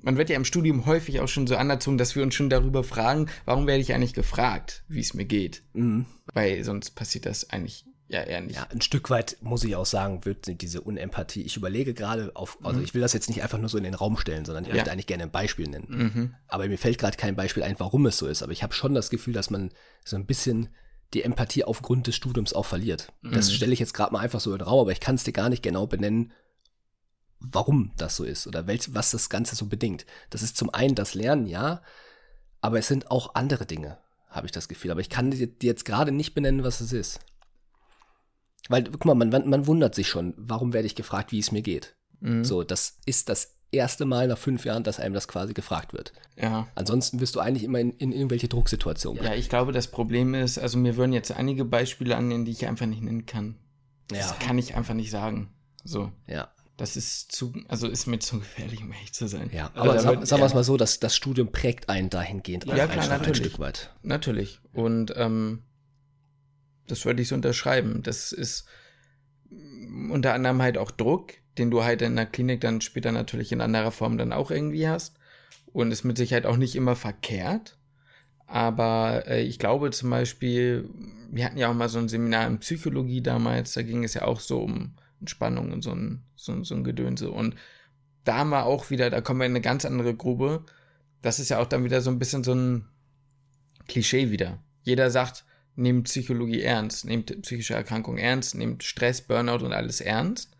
man wird ja im Studium häufig auch schon so anerzogen, dass wir uns schon darüber fragen, warum werde ich eigentlich gefragt, wie es mir geht. Mhm. Weil sonst passiert das eigentlich ja eher nicht. Ja, ein Stück weit muss ich auch sagen, wird diese Unempathie. Ich überlege gerade auf, also mhm. ich will das jetzt nicht einfach nur so in den Raum stellen, sondern ich ja. möchte eigentlich gerne ein Beispiel nennen. Mhm. Aber mir fällt gerade kein Beispiel ein, warum es so ist. Aber ich habe schon das Gefühl, dass man so ein bisschen die Empathie aufgrund des Studiums auch verliert. Das mhm. stelle ich jetzt gerade mal einfach so in den Raum, aber ich kann es dir gar nicht genau benennen, warum das so ist oder welch, was das Ganze so bedingt. Das ist zum einen das Lernen, ja, aber es sind auch andere Dinge, habe ich das Gefühl. Aber ich kann dir jetzt gerade nicht benennen, was es ist. Weil, guck mal, man, man wundert sich schon, warum werde ich gefragt, wie es mir geht. Mhm. So, das ist das erste Mal nach fünf Jahren, dass einem das quasi gefragt wird. Ja. Ansonsten wirst du eigentlich immer in, in irgendwelche Drucksituationen. Ja, ich glaube, das Problem ist, also mir würden jetzt einige Beispiele annehmen, die ich einfach nicht nennen kann. Das Ja. kann ich einfach nicht sagen. So. Ja. Das ist zu, also ist mir zu gefährlich, um ehrlich zu sein. Ja, Also aber da sag, würd- sagen wir es mal so, dass das Studium prägt einen dahingehend Ja, klar, ein, ein natürlich. Stück weit. Natürlich. Und ähm, das würde ich so unterschreiben. Das ist unter anderem halt auch Druck, den du halt in der Klinik dann später natürlich in anderer Form dann auch irgendwie hast. Und ist mit Sicherheit auch nicht immer verkehrt. Aber äh, ich glaube zum Beispiel, wir hatten ja auch mal so ein Seminar in Psychologie damals, da ging es ja auch so um Entspannung und so ein, so, so ein Gedönse. Und da haben wir auch wieder, da kommen wir in eine ganz andere Grube. Das ist ja auch dann wieder so ein bisschen so ein Klischee wieder. Jeder sagt, nehmt Psychologie ernst, nehmt psychische Erkrankung ernst, nehmt Stress, Burnout und alles ernst.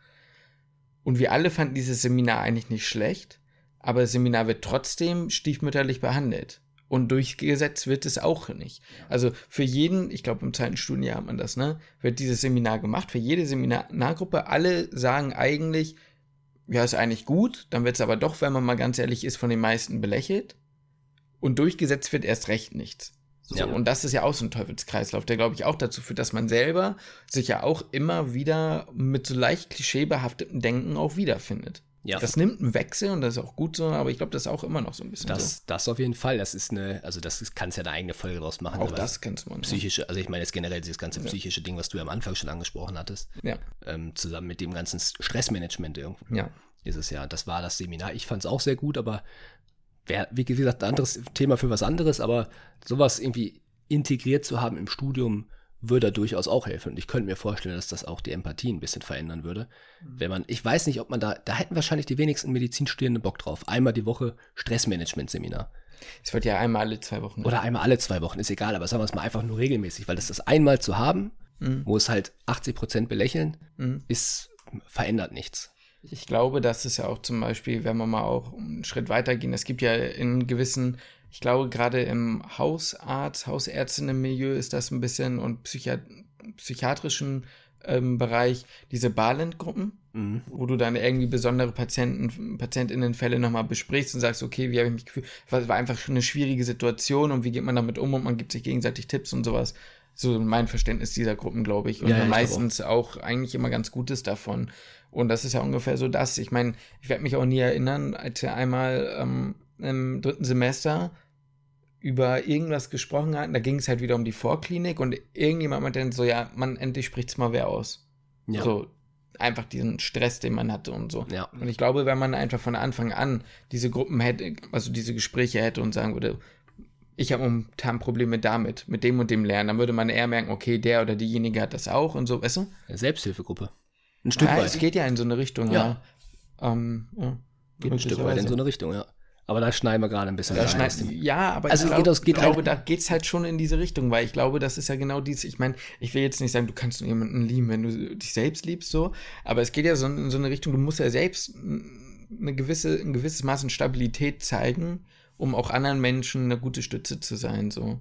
Und wir alle fanden dieses Seminar eigentlich nicht schlecht, aber das Seminar wird trotzdem stiefmütterlich behandelt. Und durchgesetzt wird es auch nicht. Also für jeden, ich glaube im zweiten Studienjahr hat man das, ne, wird dieses Seminar gemacht. Für jede Seminargruppe, alle sagen eigentlich, ja, ist eigentlich gut, dann wird es aber doch, wenn man mal ganz ehrlich ist, von den meisten belächelt. Und durchgesetzt wird erst recht nichts. So, Ja. Und das ist ja auch so ein Teufelskreislauf, der, glaube ich, auch dazu führt, dass man selber sich ja auch immer wieder mit so leicht klischeebehaftetem Denken auch wiederfindet. Ja. Das nimmt einen Wechsel und das ist auch gut so, aber ich glaube, das ist auch immer noch so ein bisschen Das, das auf jeden Fall. Das ist eine, also das kannst ja eine eigene Folge draus machen. so. Auch das kannst man. Psychische, also ich meine jetzt generell dieses ganze psychische Ding, was du ja am Anfang schon angesprochen hattest, Ja, ähm, zusammen mit dem ganzen Stressmanagement irgendwo. ja. ist es ja. Das war das Seminar. Ich fand es auch sehr gut, aber wär, wie gesagt, ein anderes Thema für was anderes, aber sowas irgendwie integriert zu haben im Studium würde da durchaus auch helfen. Und ich könnte mir vorstellen, dass das auch die Empathie ein bisschen verändern würde. Wenn man, ich weiß nicht, ob man da, da hätten wahrscheinlich die wenigsten Medizinstudierenden Bock drauf. Einmal die Woche Stressmanagement-Seminar. Es wird ja einmal alle zwei Wochen. Oder einmal alle zwei Wochen, ist egal, aber sagen wir es mal einfach nur regelmäßig, weil das das einmal zu haben, Mhm. wo es halt 80 Prozent belächeln, Mhm. ist, verändert nichts. Ich glaube, das ist ja auch zum Beispiel, wenn wir mal auch einen Schritt weitergehen, es gibt ja in gewissen, ich glaube, gerade im Hausarzt, Hausärztinnen-Milieu ist das ein bisschen und Psychiat psychiatrischen ähm, Bereich diese Balent-Gruppen, Mhm. wo du dann irgendwie besondere Patienten, PatientInnenfälle nochmal besprichst und sagst, okay, wie habe ich mich gefühlt? Was war einfach eine schwierige Situation und wie geht man damit um und man gibt sich gegenseitig Tipps und sowas. So mein Verständnis dieser Gruppen, glaube ich. Und Ja, ja, ich meistens auch. eigentlich immer ganz Gutes davon. Und das ist ja ungefähr so das. Ich meine, ich werde mich auch nie erinnern, als wir einmal ähm, im dritten Semester über irgendwas gesprochen hatten. Da ging es halt wieder um die Vorklinik und irgendjemand meinte dann so, ja, man, endlich spricht's mal wer aus. Ja. So einfach diesen Stress, den man hatte und so. Ja. Und ich glaube, wenn man einfach von Anfang an diese Gruppen hätte, also diese Gespräche hätte und sagen würde, ich habe momentan Probleme damit, mit dem und dem Lernen, dann würde man eher merken, okay, der oder diejenige hat das auch und so, weißt du? Selbsthilfegruppe. Ein Stück ja, weit. es geht ja in so eine Richtung, ja. Ja. Ähm, ja. Geht ein Stück weit in so eine Richtung, ja. Aber da schneiden wir gerade ein bisschen Da rein. schneid, ja, aber Also ich, es glaub, geht aus- geht glaube, halt- da geht's halt schon in diese Richtung, weil ich glaube, das ist ja genau dies. Ich meine, ich will jetzt nicht sagen, du kannst nur jemanden lieben, wenn du dich selbst liebst, so, aber es geht ja so in, in so eine Richtung, du musst ja selbst eine gewisse, ein gewisses Maß an Stabilität zeigen, um auch anderen Menschen eine gute Stütze zu sein, so.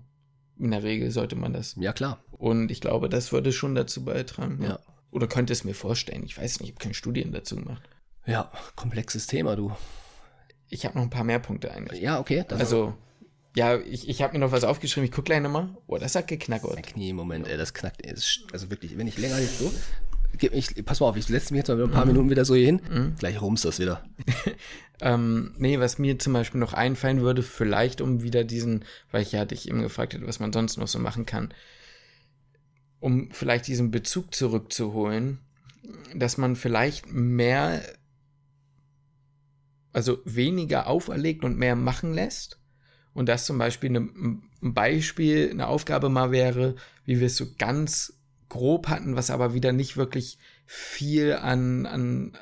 In der Regel sollte man das. Ja, klar. Und ich glaube, das würde schon dazu beitragen. Ja. Oder könnte es mir vorstellen. Ich weiß nicht, ich habe keine Studien dazu gemacht. Ja, komplexes Thema, du. Ich habe noch ein paar mehr Punkte eigentlich. Ja, okay. Das Also, ja, ich, ich habe mir noch was aufgeschrieben. Ich gucke gleich nochmal. Oh, das hat geknackert. Mein Knie im Moment, ey, das knackt. ey, das Also wirklich, wenn ich länger jetzt so. Ich, pass mal auf, ich setze mich jetzt mal ein paar Minuten wieder so hier hin. Gleich rums das wieder. Ähm, nee, was mir zum Beispiel noch einfallen würde, vielleicht um wieder diesen, weil ich ja dich eben gefragt hätte, was man sonst noch so machen kann, um vielleicht diesen Bezug zurückzuholen, dass man vielleicht mehr, also weniger auferlegt und mehr machen lässt. Und das zum Beispiel eine, ein Beispiel, eine Aufgabe mal wäre, wie wir es so ganz grob hatten, was aber wieder nicht wirklich viel an, an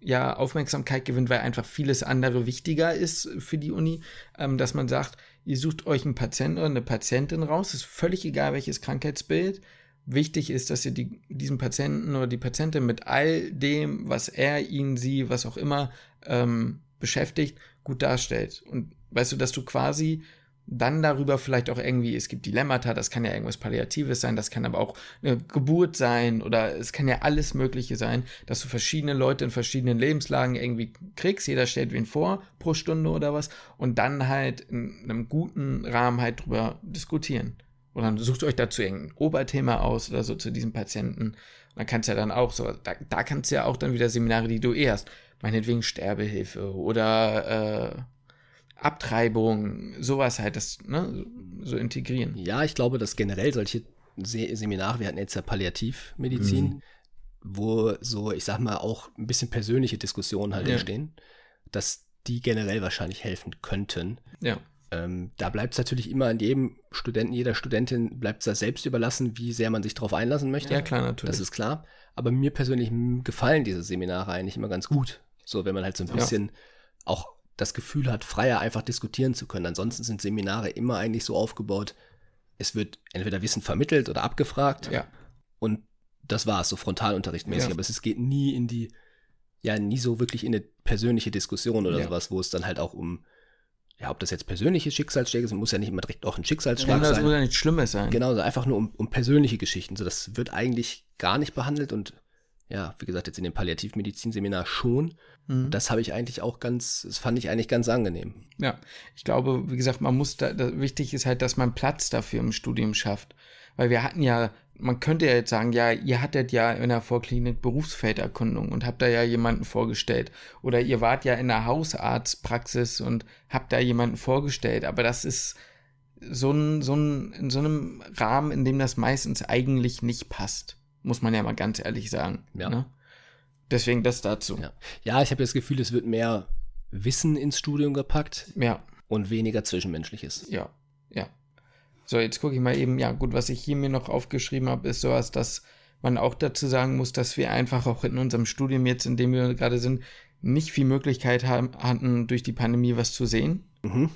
ja, Aufmerksamkeit gewinnt, weil einfach vieles andere wichtiger ist für die Uni, ähm, dass man sagt, ihr sucht euch einen Patienten oder eine Patientin raus, ist völlig egal, welches Krankheitsbild. Wichtig ist, dass ihr die, diesen Patienten oder die Patientin mit all dem, was er, ihn, sie, was auch immer ähm, beschäftigt, gut darstellt. Und weißt du, dass du quasi dann darüber vielleicht auch irgendwie, es gibt Dilemmata, das kann ja irgendwas Palliatives sein, das kann aber auch eine Geburt sein oder es kann ja alles Mögliche sein, dass du verschiedene Leute in verschiedenen Lebenslagen irgendwie kriegst, jeder stellt wen vor pro Stunde oder was und dann halt in einem guten Rahmen halt drüber diskutieren. Und dann sucht euch dazu irgendein Oberthema aus oder so zu diesem Patienten. Und dann kannst du ja dann auch so, da, da kannst du ja auch dann wieder Seminare, die du eh hast, meinetwegen Sterbehilfe oder äh, Abtreibung, sowas halt, das ne, so integrieren. Ja, ich glaube, dass generell solche Se Seminare, wir hatten jetzt ja Palliativmedizin, mhm. wo so, ich sag mal, auch ein bisschen persönliche Diskussionen halt ja. entstehen, dass die generell wahrscheinlich helfen könnten. Ja. Ähm, da bleibt es natürlich immer an jedem Studenten, jeder Studentin bleibt es da selbst überlassen, wie sehr man sich darauf einlassen möchte. Ja, klar, natürlich. Das ist klar. Aber mir persönlich gefallen diese Seminare eigentlich immer ganz gut. So, wenn man halt so ein bisschen ja. auch das Gefühl hat, freier einfach diskutieren zu können. Ansonsten sind Seminare immer eigentlich so aufgebaut, es wird entweder Wissen vermittelt oder abgefragt. Ja. Und das war es, so frontalunterrichtmäßig. Ja. Aber es geht nie in die, ja, nie so wirklich in eine persönliche Diskussion oder ja. sowas, wo es dann halt auch um, ja, ob das jetzt persönliche Schicksalsschläge sind, muss ja nicht immer direkt auch ein Schicksalsschlag ja, das sein. Das muss ja nichts Schlimmes sein. Genau, also einfach nur um, um persönliche Geschichten. So, das wird eigentlich gar nicht behandelt und ja, wie gesagt, jetzt in dem Palliativmedizin-Seminar schon. Mhm. Das habe ich eigentlich auch ganz, das fand ich eigentlich ganz angenehm. Ja, ich glaube, wie gesagt, man muss da, da, wichtig ist halt, dass man Platz dafür im Studium schafft. Weil wir hatten ja, man könnte ja jetzt sagen, ja, ihr hattet ja in der Vorklinik Berufsfelderkundung und habt da ja jemanden vorgestellt. Oder ihr wart ja in der Hausarztpraxis und habt da jemanden vorgestellt. Aber das ist so ein, so ein, in so einem Rahmen, in dem das meistens eigentlich nicht passt. Muss man ja mal ganz ehrlich sagen. Ja. Ne? Deswegen das dazu. Ja, ja ich habe das Gefühl, es wird mehr Wissen ins Studium gepackt. Ja. Und weniger Zwischenmenschliches. Ja, ja. So, jetzt gucke ich mal eben, ja, gut, was ich hier mir noch aufgeschrieben habe, ist sowas, dass man auch dazu sagen muss, dass wir einfach auch in unserem Studium jetzt, in dem wir gerade sind, nicht viel Möglichkeit haben, hatten, durch die Pandemie was zu sehen. Mhm.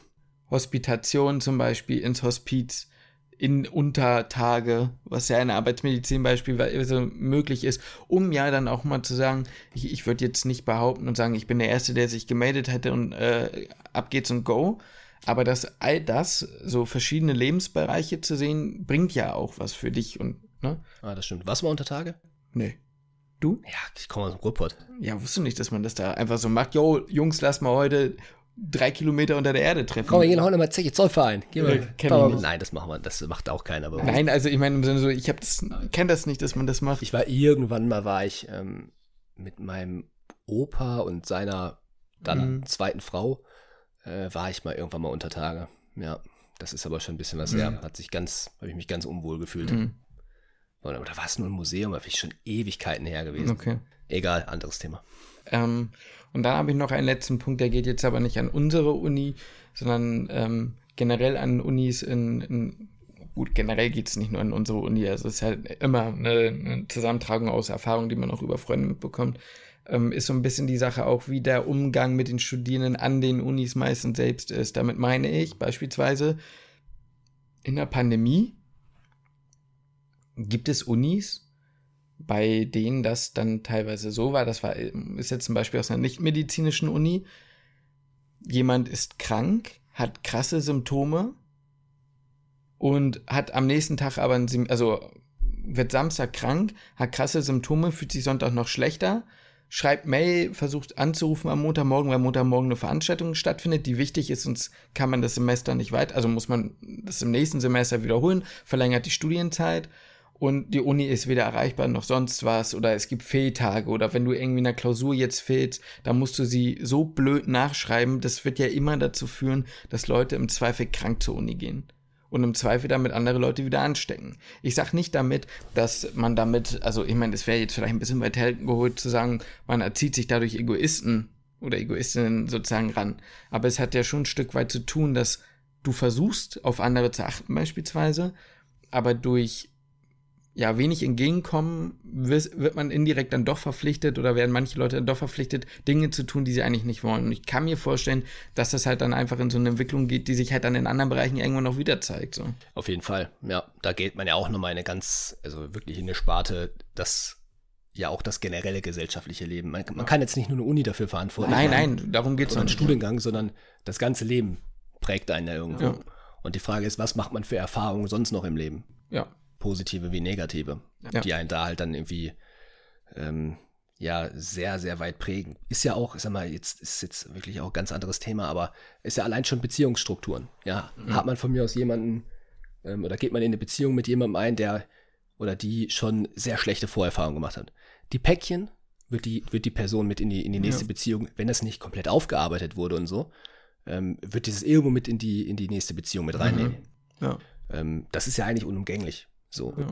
Hospitation zum Beispiel ins Hospiz, in Untertage, was ja in der Arbeitsmedizin beispielsweise möglich ist, um ja dann auch mal zu sagen, ich, ich würde jetzt nicht behaupten und sagen, ich bin der Erste, der sich gemeldet hätte und äh, ab geht's und go. Aber das all das, so verschiedene Lebensbereiche zu sehen, bringt ja auch was für dich und, ne? Ah, das stimmt. Was mal unter Tage? Nee. Du? Ja, ich komme aus dem Ruhrpott. Ja, wusste nicht, dass man das da einfach so macht. Jo, Jungs, lass mal heute drei Kilometer unter der Erde treffen. Komm, wir gehen heute mal Zeche Zollverein. Gehen wir. Äh, Nein, das machen wir. Das macht auch keiner. Nein, also ich meine im Sinne so, ich habe das, kenne das nicht, dass man das macht. Ich war irgendwann mal war ich ähm, mit meinem Opa und seiner dann mhm. zweiten Frau äh, war ich mal irgendwann mal unter Tage. Ja, das ist aber schon ein bisschen was mhm. her. Hat sich ganz, habe ich mich ganz unwohl gefühlt. Mhm. Oder, oder war es nur ein Museum? Da ich schon Ewigkeiten her gewesen. Okay. Egal, anderes Thema. Ähm, und dann habe ich noch einen letzten Punkt, der geht jetzt aber nicht an unsere Uni, sondern ähm, generell an Unis in, in gut, generell geht es nicht nur an unsere Uni, also es ist halt immer eine, eine Zusammentragung aus Erfahrungen, die man auch über Freunde mitbekommt, ähm, ist so ein bisschen die Sache auch, wie der Umgang mit den Studierenden an den Unis meistens selbst ist. Damit meine ich beispielsweise in der Pandemie gibt es Unis, bei denen das dann teilweise so war, das war, ist jetzt zum Beispiel aus einer nicht-medizinischen Uni, jemand ist krank, hat krasse Symptome und hat am nächsten Tag aber, ein, also wird Samstag krank, hat krasse Symptome, fühlt sich Sonntag noch schlechter, schreibt Mail, versucht anzurufen am Montagmorgen, weil Montagmorgen eine Veranstaltung stattfindet, die wichtig ist, sonst kann man das Semester nicht weit, also muss man das im nächsten Semester wiederholen, verlängert die Studienzeit und die Uni ist weder erreichbar noch sonst was oder es gibt Fehltage oder wenn du irgendwie in der Klausur jetzt fehlst, dann musst du sie so blöd nachschreiben. Das wird ja immer dazu führen, dass Leute im Zweifel krank zur Uni gehen und im Zweifel damit andere Leute wieder anstecken. Ich sag nicht damit, dass man damit, also ich meine, es wäre jetzt vielleicht ein bisschen weit hergeholt zu sagen, man erzieht sich dadurch Egoisten oder Egoistinnen sozusagen ran. Aber es hat ja schon ein Stück weit zu tun, dass du versuchst, auf andere zu achten beispielsweise, aber durch ja, wenig entgegenkommen, wird man indirekt dann doch verpflichtet oder werden manche Leute dann doch verpflichtet, Dinge zu tun, die sie eigentlich nicht wollen. Und ich kann mir vorstellen, dass das halt dann einfach in so eine Entwicklung geht, die sich halt dann in anderen Bereichen irgendwann noch wieder zeigt. So. Auf jeden Fall, ja. Da geht man ja auch nochmal eine ganz, also wirklich in eine Sparte, das ja auch das generelle gesellschaftliche Leben. Man, man kann jetzt nicht nur eine Uni dafür verantworten. Nein, nein, darum geht es nicht. Studiengang, sondern das ganze Leben prägt einen ja irgendwo. Ja. Und die Frage ist, was macht man für Erfahrungen sonst noch im Leben? Ja. Positive wie negative. Ja. Die einen da halt dann irgendwie ähm, ja sehr, sehr weit prägen. Ist ja auch, ich sag mal, jetzt ist jetzt wirklich auch ein ganz anderes Thema, aber ist ja allein schon Beziehungsstrukturen. Ja, hat man von mir aus jemanden ähm, oder geht man in eine Beziehung mit jemandem ein, der oder die schon sehr schlechte Vorerfahrungen gemacht hat. Die Päckchen wird die, wird die Person mit in die, in die nächste Ja. Beziehung, wenn das nicht komplett aufgearbeitet wurde und so, ähm, wird dieses irgendwo mit in die, in die nächste Beziehung mit reinnehmen. Ja. Ähm, das ist ja eigentlich unumgänglich. So. Ja.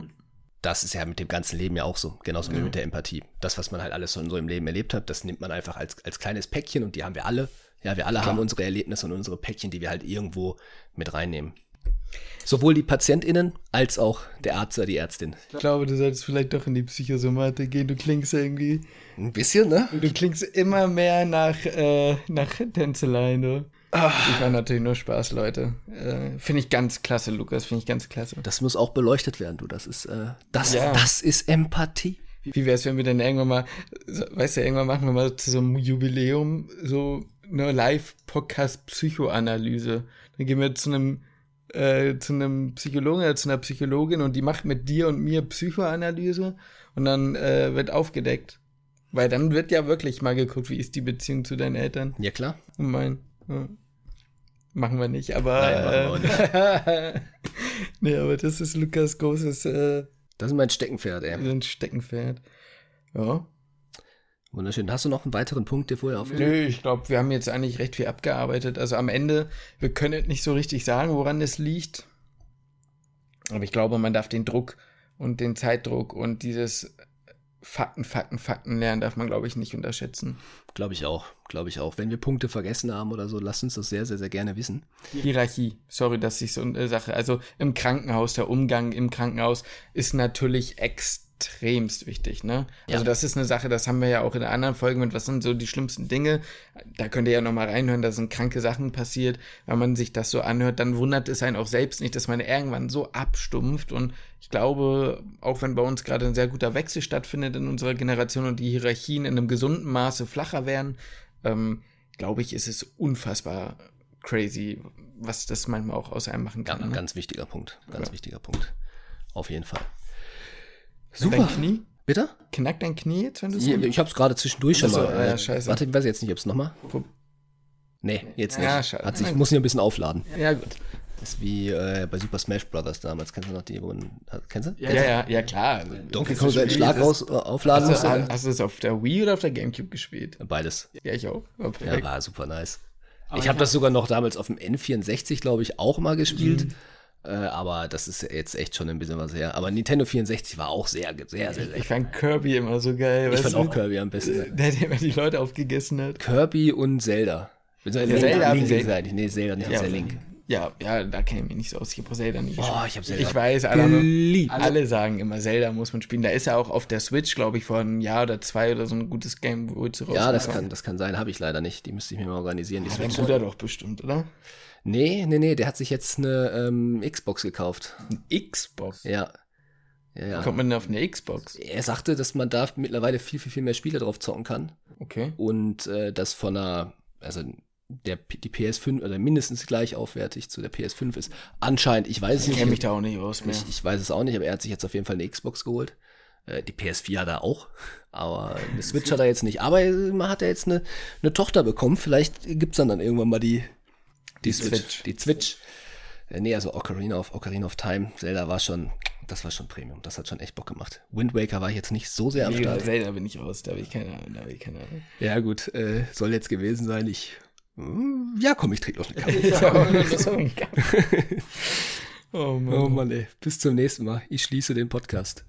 Das ist ja mit dem ganzen Leben ja auch so, genauso wie Ja. mit der Empathie. Das, was man halt alles so in so im Leben erlebt hat, das nimmt man einfach als, als kleines Päckchen und die haben wir alle. Ja, wir alle Klar. haben unsere Erlebnisse und unsere Päckchen, die wir halt irgendwo mit reinnehmen. Sowohl die PatientInnen als auch der Arzt oder die Ärztin. Ich glaube, du solltest vielleicht doch in die Psychosomatik gehen. Du klingst irgendwie, Ein bisschen, ne? du klingst immer mehr nach, äh, nach Tänzelein, du. Ich war natürlich nur Spaß, Leute. Äh, finde ich ganz klasse, Lukas, finde ich ganz klasse. Das muss auch beleuchtet werden, du. Das ist, äh, das, Ja. das ist Empathie. Wie wäre es, wenn wir dann irgendwann mal, so- weißt du, irgendwann machen wir mal zu so einem Jubiläum so eine Live-Podcast-Psychoanalyse. Dann gehen wir zu einem, äh, zu einem Psychologen oder zu einer Psychologin und die macht mit dir und mir Psychoanalyse und dann äh, wird aufgedeckt. Weil dann wird ja wirklich mal geguckt, wie ist die Beziehung zu deinen Eltern Ja, klar. und mein. Ja. Machen wir nicht, aber. Nein, machen äh, nee, aber das ist Lukas großes äh, Das ist mein Steckenpferd, ey. ein Steckenpferd. Ja. Wunderschön. Hast du noch einen weiteren Punkt, der vorher auf? Nö, ich glaube, wir haben jetzt eigentlich recht viel abgearbeitet. Also am Ende, wir können jetzt nicht so richtig sagen, woran es liegt. Aber ich glaube, man darf den Druck und den Zeitdruck und dieses Fakten, Fakten, Fakten lernen, darf man, glaube ich, nicht unterschätzen. Glaube ich auch. Glaube ich auch. Wenn wir Punkte vergessen haben oder so, lasst uns das sehr, sehr, sehr gerne wissen. Hierarchie, sorry, dass ich so eine Sache. Also im Krankenhaus, der Umgang im Krankenhaus ist natürlich extremst wichtig, ne? Ja. Also das ist eine Sache, das haben wir ja auch in der anderen Folge mit, was sind so die schlimmsten Dinge. Da könnt ihr ja nochmal reinhören, da sind kranke Sachen passiert. Wenn man sich das so anhört, dann wundert es einen auch selbst nicht, dass man irgendwann so abstumpft. Und ich glaube, auch wenn bei uns gerade ein sehr guter Wechsel stattfindet in unserer Generation und die Hierarchien in einem gesunden Maße flacher werden, ähm, glaube ich, ist es unfassbar crazy, was das manchmal auch aus einem machen kann. Ganz, ne? ganz wichtiger Punkt. Ganz Ja. wichtiger Punkt. Auf jeden Fall. Dein Knie? Bitte? Knackt dein Knie jetzt, wenn du Ja, ich habe es gerade zwischendurch schon Ach so, mal. ja, äh, scheiße. Warte, ich weiß jetzt nicht, ob es nochmal. Nee, jetzt nicht. Ja, schade. Hat sich, ich muss hier ein bisschen aufladen. Ja, gut. Das ist wie äh, bei Super Smash Brothers damals. Kennst du noch die, wo kennst du? Ja, ja, ja, klar. Donkey Kong seinen Schlag raus, äh, aufladen Hast du, musste. hast du das auf der Wii oder auf der Gamecube gespielt? Beides. Ja, ich auch. Oh, Ja, war super nice. ich habe das sogar noch damals auf dem N64, glaube ich, auch mal gespielt. Mhm. Äh, aber das ist jetzt echt schon ein bisschen was her. Aber Nintendo 64 war auch sehr, sehr, sehr, sehr. Ich fand Kirby immer so geil. Ich fand du? auch Kirby am besten. Der, der immer die Leute aufgegessen hat. Kirby und Zelda. Zelda, Ja, Zelda Link, ich Link, Zelda- Link, nee, Zelda nicht, Ja, ja, Link. Ja, ja, da kenne ich mich nicht so aus. Ich habe Zelda nicht Oh, ich Zelda Ich weiß, alle, alle sagen immer, Zelda muss man spielen. Da ist ja auch auf der Switch, glaube ich, vor einem Jahr oder zwei oder so ein gutes Game, wo zu Ja, das kann, das kann sein, habe ich leider nicht. Die müsste ich mir mal organisieren. Die Ja, dein Switch. Bruder doch bestimmt, oder? Nee, nee, nee, der hat sich jetzt eine ähm, Xbox gekauft. Xbox. Ja. Ja, ja. Kommt man denn auf eine Xbox? Er sagte, dass man da mittlerweile viel, viel, viel mehr Spiele drauf zocken kann. Okay. Und äh, das von einer, also der, die PS5 oder mindestens gleich aufwertig zu der PS5 ist. Anscheinend, ich weiß es Ich nicht. kenne mich da auch nicht aus mehr. Ich, ich weiß es auch nicht, aber er hat sich jetzt auf jeden Fall eine Xbox geholt. Äh, Die PS4 hat er auch, aber eine Switch hat er jetzt nicht. Aber man hat ja jetzt eine, eine Tochter bekommen. Vielleicht gibt's dann dann irgendwann mal die, die, Switch. Die Switch. Äh, Nee, also Ocarina of, Ocarina of Time. Zelda war schon, das war schon Premium. Das hat schon echt Bock gemacht. Wind Waker war ich jetzt nicht so sehr am Start. Zelda bin ich raus, da habe ich keine Ahnung. Da habe ich keine Ahnung. Ja, gut, äh, soll jetzt gewesen sein. Ich, mm, ja, komm, ich trinke noch eine Kaffee. oh Mann. Oh Mann, ey. Bis zum nächsten Mal. Ich schließe den Podcast.